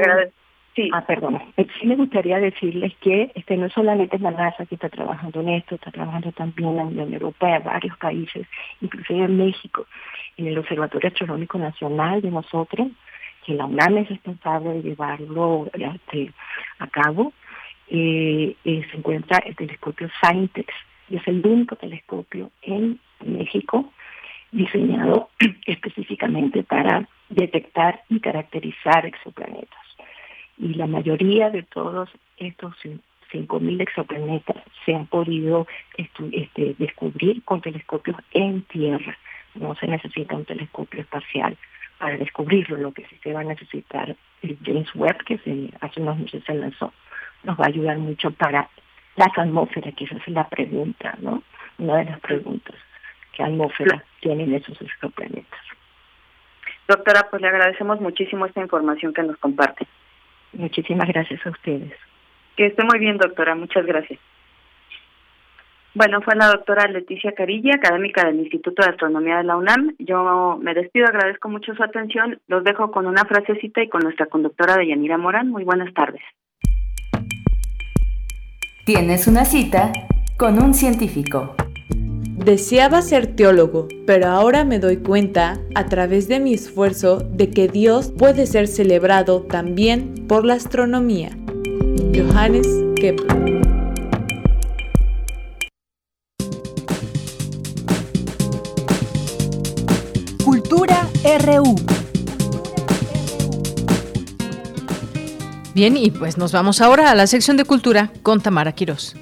Sí. Ah, perdón. Sí me gustaría decirles que este no solamente es la NASA que está trabajando en esto, está trabajando también la Unión Europea, varios países, inclusive en México, en el Observatorio Astronómico Nacional de nosotros, que la UNAM es responsable de llevarlo este, a cabo, eh, eh, se encuentra el telescopio Scientex, y es el único telescopio en México diseñado específicamente para detectar y caracterizar exoplanetas y la mayoría de todos estos 5.000 exoplanetas se han podido este, descubrir con telescopios en tierra. No se necesita un telescopio espacial para descubrirlo. Lo que sí se va a necesitar el James Webb, que se, hace unos meses se lanzó, nos va a ayudar mucho para las atmósferas, que esa es la pregunta, ¿no? Una de las preguntas. ¿Qué atmósfera tienen esos exoplanetas? Doctora, pues le agradecemos muchísimo esta información que nos comparte. Muchísimas gracias a ustedes. Que esté muy bien, doctora. Muchas gracias. Bueno, fue la doctora Leticia Carilla, académica del Instituto de Astronomía de la UNAM. Yo me despido, agradezco mucho su atención. Los dejo con una frasecita y con nuestra conductora de Yanira Morán. Muy buenas tardes. Tienes una cita con un científico. Deseaba ser teólogo, pero ahora me doy cuenta, a través de mi esfuerzo, de que Dios puede ser celebrado también por la astronomía. Johannes Kepler Cultura RU Bien, y pues nos vamos ahora a la sección de cultura con Tamara Quirós.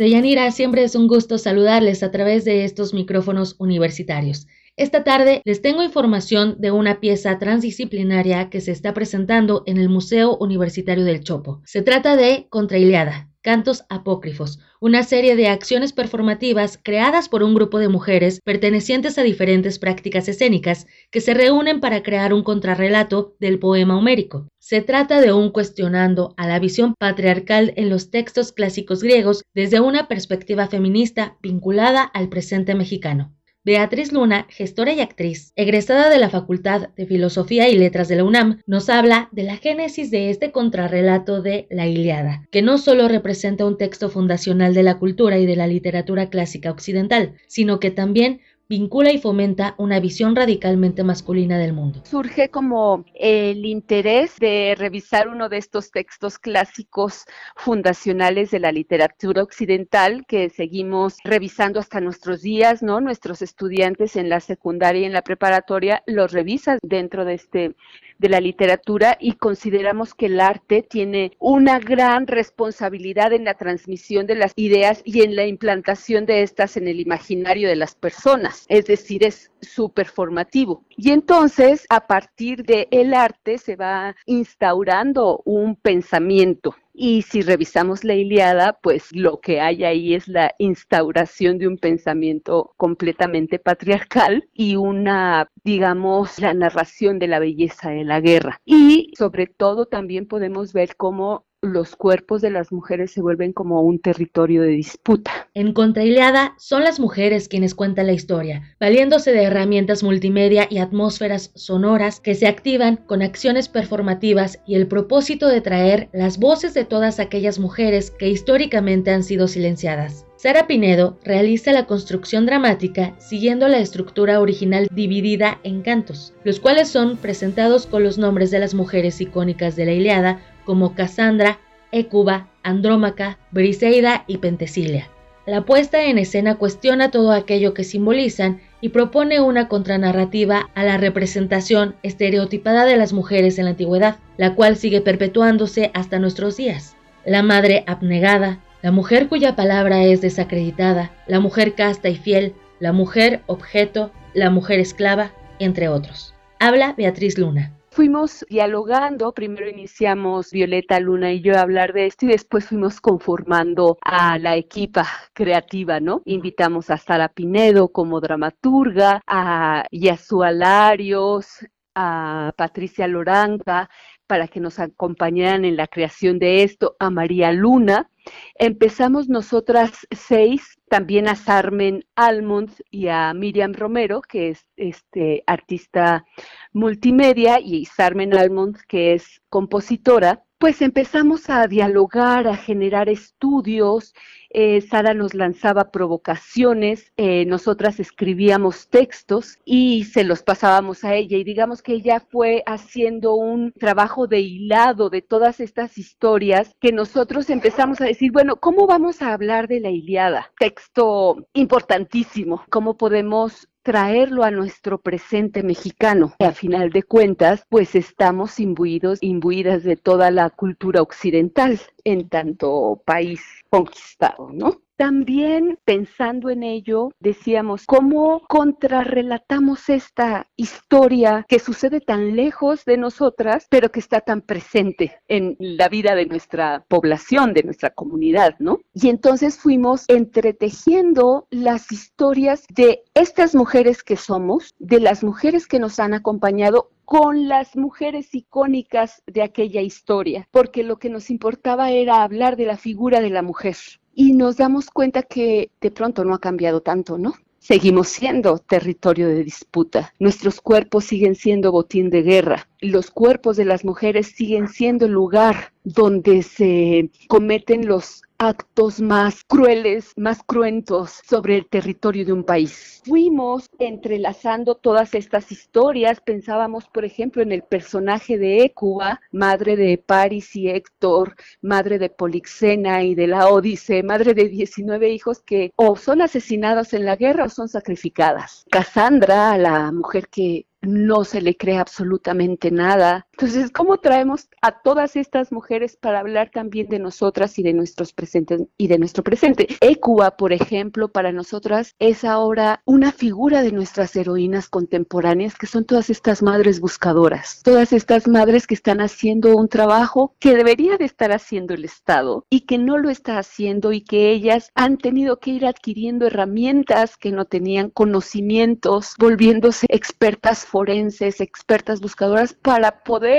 Deyanira, siempre es un gusto saludarles a través de estos micrófonos universitarios. Esta tarde les tengo información de una pieza transdisciplinaria que se está presentando en el Museo Universitario del Chopo. Se trata de Contraileada, Cantos Apócrifos, una serie de acciones performativas creadas por un grupo de mujeres pertenecientes a diferentes prácticas escénicas que se reúnen para crear un contrarrelato del poema homérico. Se trata de un cuestionando a la visión patriarcal en los textos clásicos griegos desde una perspectiva feminista vinculada al presente mexicano. Beatriz Luna, gestora y actriz, egresada de la Facultad de Filosofía y Letras de la UNAM, nos habla de la génesis de este contrarrelato de La Iliada, que no solo representa un texto fundacional de la cultura y de la literatura clásica occidental, sino que también vincula y fomenta una visión radicalmente masculina del mundo. Surge como el interés de revisar uno de estos textos clásicos fundacionales de la literatura occidental que seguimos revisando hasta nuestros días, ¿no? Nuestros estudiantes en la secundaria y en la preparatoria los revisan dentro de este de la literatura y consideramos que el arte tiene una gran responsabilidad en la transmisión de las ideas y en la implantación de estas en el imaginario de las personas, es decir, es súper formativo. Y entonces, a partir del el arte se va instaurando un pensamiento y si revisamos la Iliada, pues lo que hay ahí es la instauración de un pensamiento completamente patriarcal y una, digamos, la narración de la belleza de la guerra. Y sobre todo también podemos ver cómo los cuerpos de las mujeres se vuelven como un territorio de disputa. En Contraileada son las mujeres quienes cuentan la historia, valiéndose de herramientas multimedia y atmósferas sonoras que se activan con acciones performativas y el propósito de traer las voces de todas aquellas mujeres que históricamente han sido silenciadas. Sara Pinedo realiza la construcción dramática siguiendo la estructura original dividida en cantos, los cuales son presentados con los nombres de las mujeres icónicas de la Iliada como Cassandra, Écuba, Andrómaca, Briseida y Pentesilia. La puesta en escena cuestiona todo aquello que simbolizan y propone una contranarrativa a la representación estereotipada de las mujeres en la antigüedad, la cual sigue perpetuándose hasta nuestros días. La madre abnegada, la mujer cuya palabra es desacreditada, la mujer casta y fiel, la mujer objeto, la mujer esclava, entre otros. Habla Beatriz Luna fuimos dialogando, primero iniciamos Violeta Luna y yo a hablar de esto y después fuimos conformando a la equipa creativa, ¿no? Invitamos a Sara Pinedo como dramaturga, a Yasua Larios, a Patricia Loranca, para que nos acompañaran en la creación de esto, a María Luna. Empezamos nosotras seis, también a Sarmen Almond y a Miriam Romero, que es este artista multimedia, y Sarmen Almond, que es compositora pues empezamos a dialogar, a generar estudios. Eh, Sara nos lanzaba provocaciones, eh, nosotras escribíamos textos y se los pasábamos a ella. Y digamos que ella fue haciendo un trabajo de hilado de todas estas historias que nosotros empezamos a decir, bueno, ¿cómo vamos a hablar de la Iliada? Texto importantísimo. ¿Cómo podemos traerlo a nuestro presente mexicano. A final de cuentas, pues estamos imbuidos, imbuidas de toda la cultura occidental en tanto país conquistado, ¿no? También pensando en ello, decíamos, ¿cómo contrarrelatamos esta historia que sucede tan lejos de nosotras, pero que está tan presente en la vida de nuestra población, de nuestra comunidad, ¿no? Y entonces fuimos entretejiendo las historias de estas mujeres que somos, de las mujeres que nos han acompañado con las mujeres icónicas de aquella historia, porque lo que nos importaba era hablar de la figura de la mujer y nos damos cuenta que de pronto no ha cambiado tanto, ¿no? Seguimos siendo territorio de disputa. Nuestros cuerpos siguen siendo botín de guerra. Los cuerpos de las mujeres siguen siendo el lugar donde se cometen los actos más crueles, más cruentos sobre el territorio de un país. Fuimos entrelazando todas estas historias, pensábamos, por ejemplo, en el personaje de Écuba, madre de Paris y Héctor, madre de Polixena y de la Odisea, madre de 19 hijos que o son asesinados en la guerra o son sacrificadas. Cassandra, la mujer que no se le cree absolutamente nada, Entonces, ¿cómo traemos a todas estas mujeres para hablar también de nosotras y de nuestros presentes y de nuestro presente? Ecuba, por ejemplo, para nosotras es ahora una figura de nuestras heroínas contemporáneas, que son todas estas madres buscadoras, todas estas madres que están haciendo un trabajo que debería de estar haciendo el Estado y que no lo está haciendo y que ellas han tenido que ir adquiriendo herramientas que no tenían conocimientos, volviéndose expertas forenses, expertas buscadoras para poder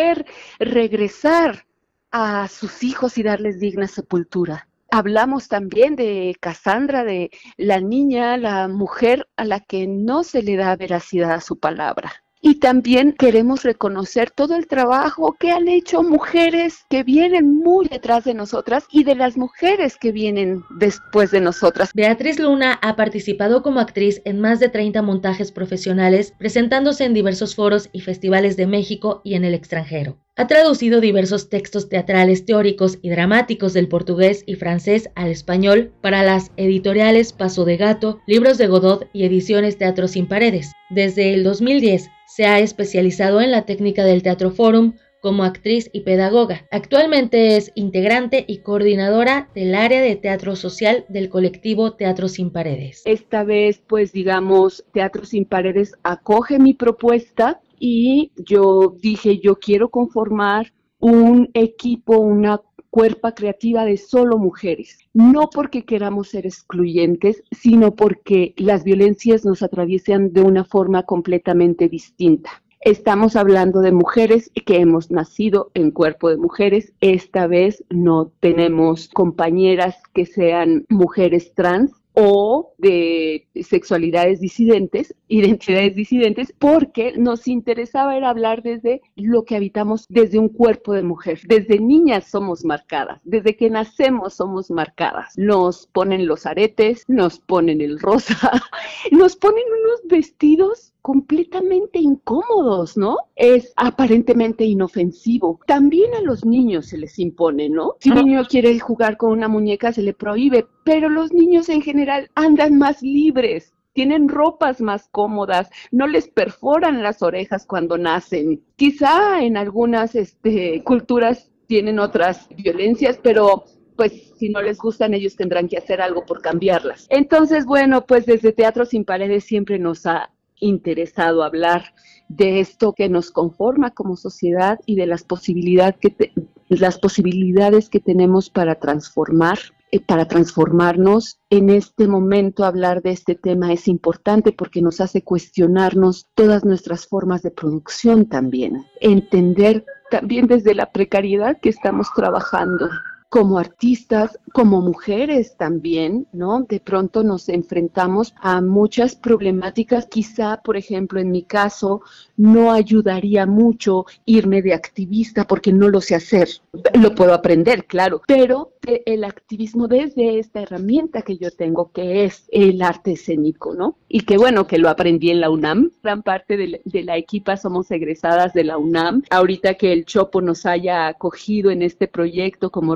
regresar a sus hijos y darles digna sepultura. Hablamos también de Cassandra, de la niña, la mujer a la que no se le da veracidad a su palabra. Y también queremos reconocer todo el trabajo que han hecho mujeres que vienen muy detrás de nosotras y de las mujeres que vienen después de nosotras. Beatriz Luna ha participado como actriz en más de 30 montajes profesionales, presentándose en diversos foros y festivales de México y en el extranjero. Ha traducido diversos textos teatrales teóricos y dramáticos del portugués y francés al español para las editoriales Paso de Gato, Libros de Godot y Ediciones Teatro Sin Paredes. Desde el 2010 se ha especializado en la técnica del Teatro Forum como actriz y pedagoga. Actualmente es integrante y coordinadora del área de teatro social del colectivo Teatro Sin Paredes. Esta vez, pues digamos, Teatro Sin Paredes acoge mi propuesta y yo dije, yo quiero conformar un equipo, una cuerpa creativa de solo mujeres, no porque queramos ser excluyentes, sino porque las violencias nos atraviesan de una forma completamente distinta. Estamos hablando de mujeres que hemos nacido en cuerpo de mujeres. Esta vez no tenemos compañeras que sean mujeres trans, o de sexualidades disidentes, identidades disidentes, porque nos interesaba hablar desde lo que habitamos desde un cuerpo de mujer. Desde niñas somos marcadas, desde que nacemos somos marcadas. Nos ponen los aretes, nos ponen el rosa, nos ponen unos vestidos completamente incómodos, ¿no? Es aparentemente inofensivo. También a los niños se les impone, ¿no? Si un niño quiere jugar con una muñeca se le prohíbe, pero los niños en general andan más libres. Tienen ropas más cómodas, no les perforan las orejas cuando nacen. Quizá en algunas este, culturas tienen otras violencias, pero pues si no les gustan ellos tendrán que hacer algo por cambiarlas. Entonces, bueno, pues desde Teatro Sin Paredes siempre nos ha interesado hablar de esto que nos conforma como sociedad y de las, posibilidades que las posibilidades que tenemos para transformar, eh, para transformarnos. En este momento hablar de este tema es importante porque nos hace cuestionarnos todas nuestras formas de producción también, entender también desde la precariedad que estamos trabajando como artistas, como mujeres también, ¿no? De pronto nos enfrentamos a muchas problemáticas. Quizá, por ejemplo, en mi caso, no ayudaría mucho irme de activista porque no lo sé hacer. Lo puedo aprender, claro, pero el activismo desde esta herramienta que yo tengo, que es el arte escénico, ¿no? Y que bueno, que lo aprendí en la UNAM. Gran parte de, la equipa somos egresadas de la UNAM. Ahorita que el Chopo nos haya acogido en este proyecto como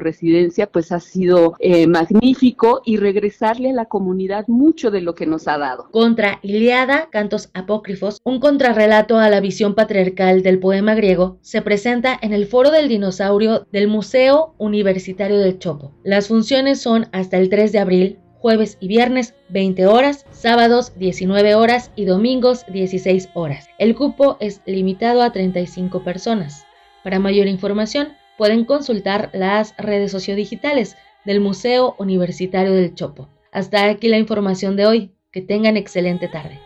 pues ha sido eh, magnífico y regresarle a la comunidad mucho de lo que nos ha dado. Contra Iliada, Cantos Apócrifos, un contrarrelato a la visión patriarcal del poema griego, se presenta en el Foro del Dinosaurio del Museo Universitario del Chopo las funciones son hasta el 3 de abril, jueves y viernes 20 horas, sábados 19 horas y domingos 16 horas. El cupo es limitado a 35 personas. Para mayor información pueden consultar las redes sociodigitales del Museo Universitario del Chopo. Hasta aquí la información de hoy. Que tengan excelente tarde.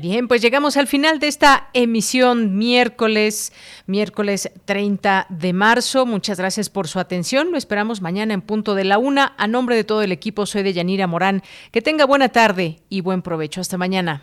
Bien, pues llegamos al final de esta emisión miércoles, miércoles 30 de marzo. Muchas gracias por su atención. Lo esperamos mañana en punto de la una. A nombre de todo el equipo, soy de Yanira Morán. Que tenga buena tarde y buen provecho. Hasta mañana.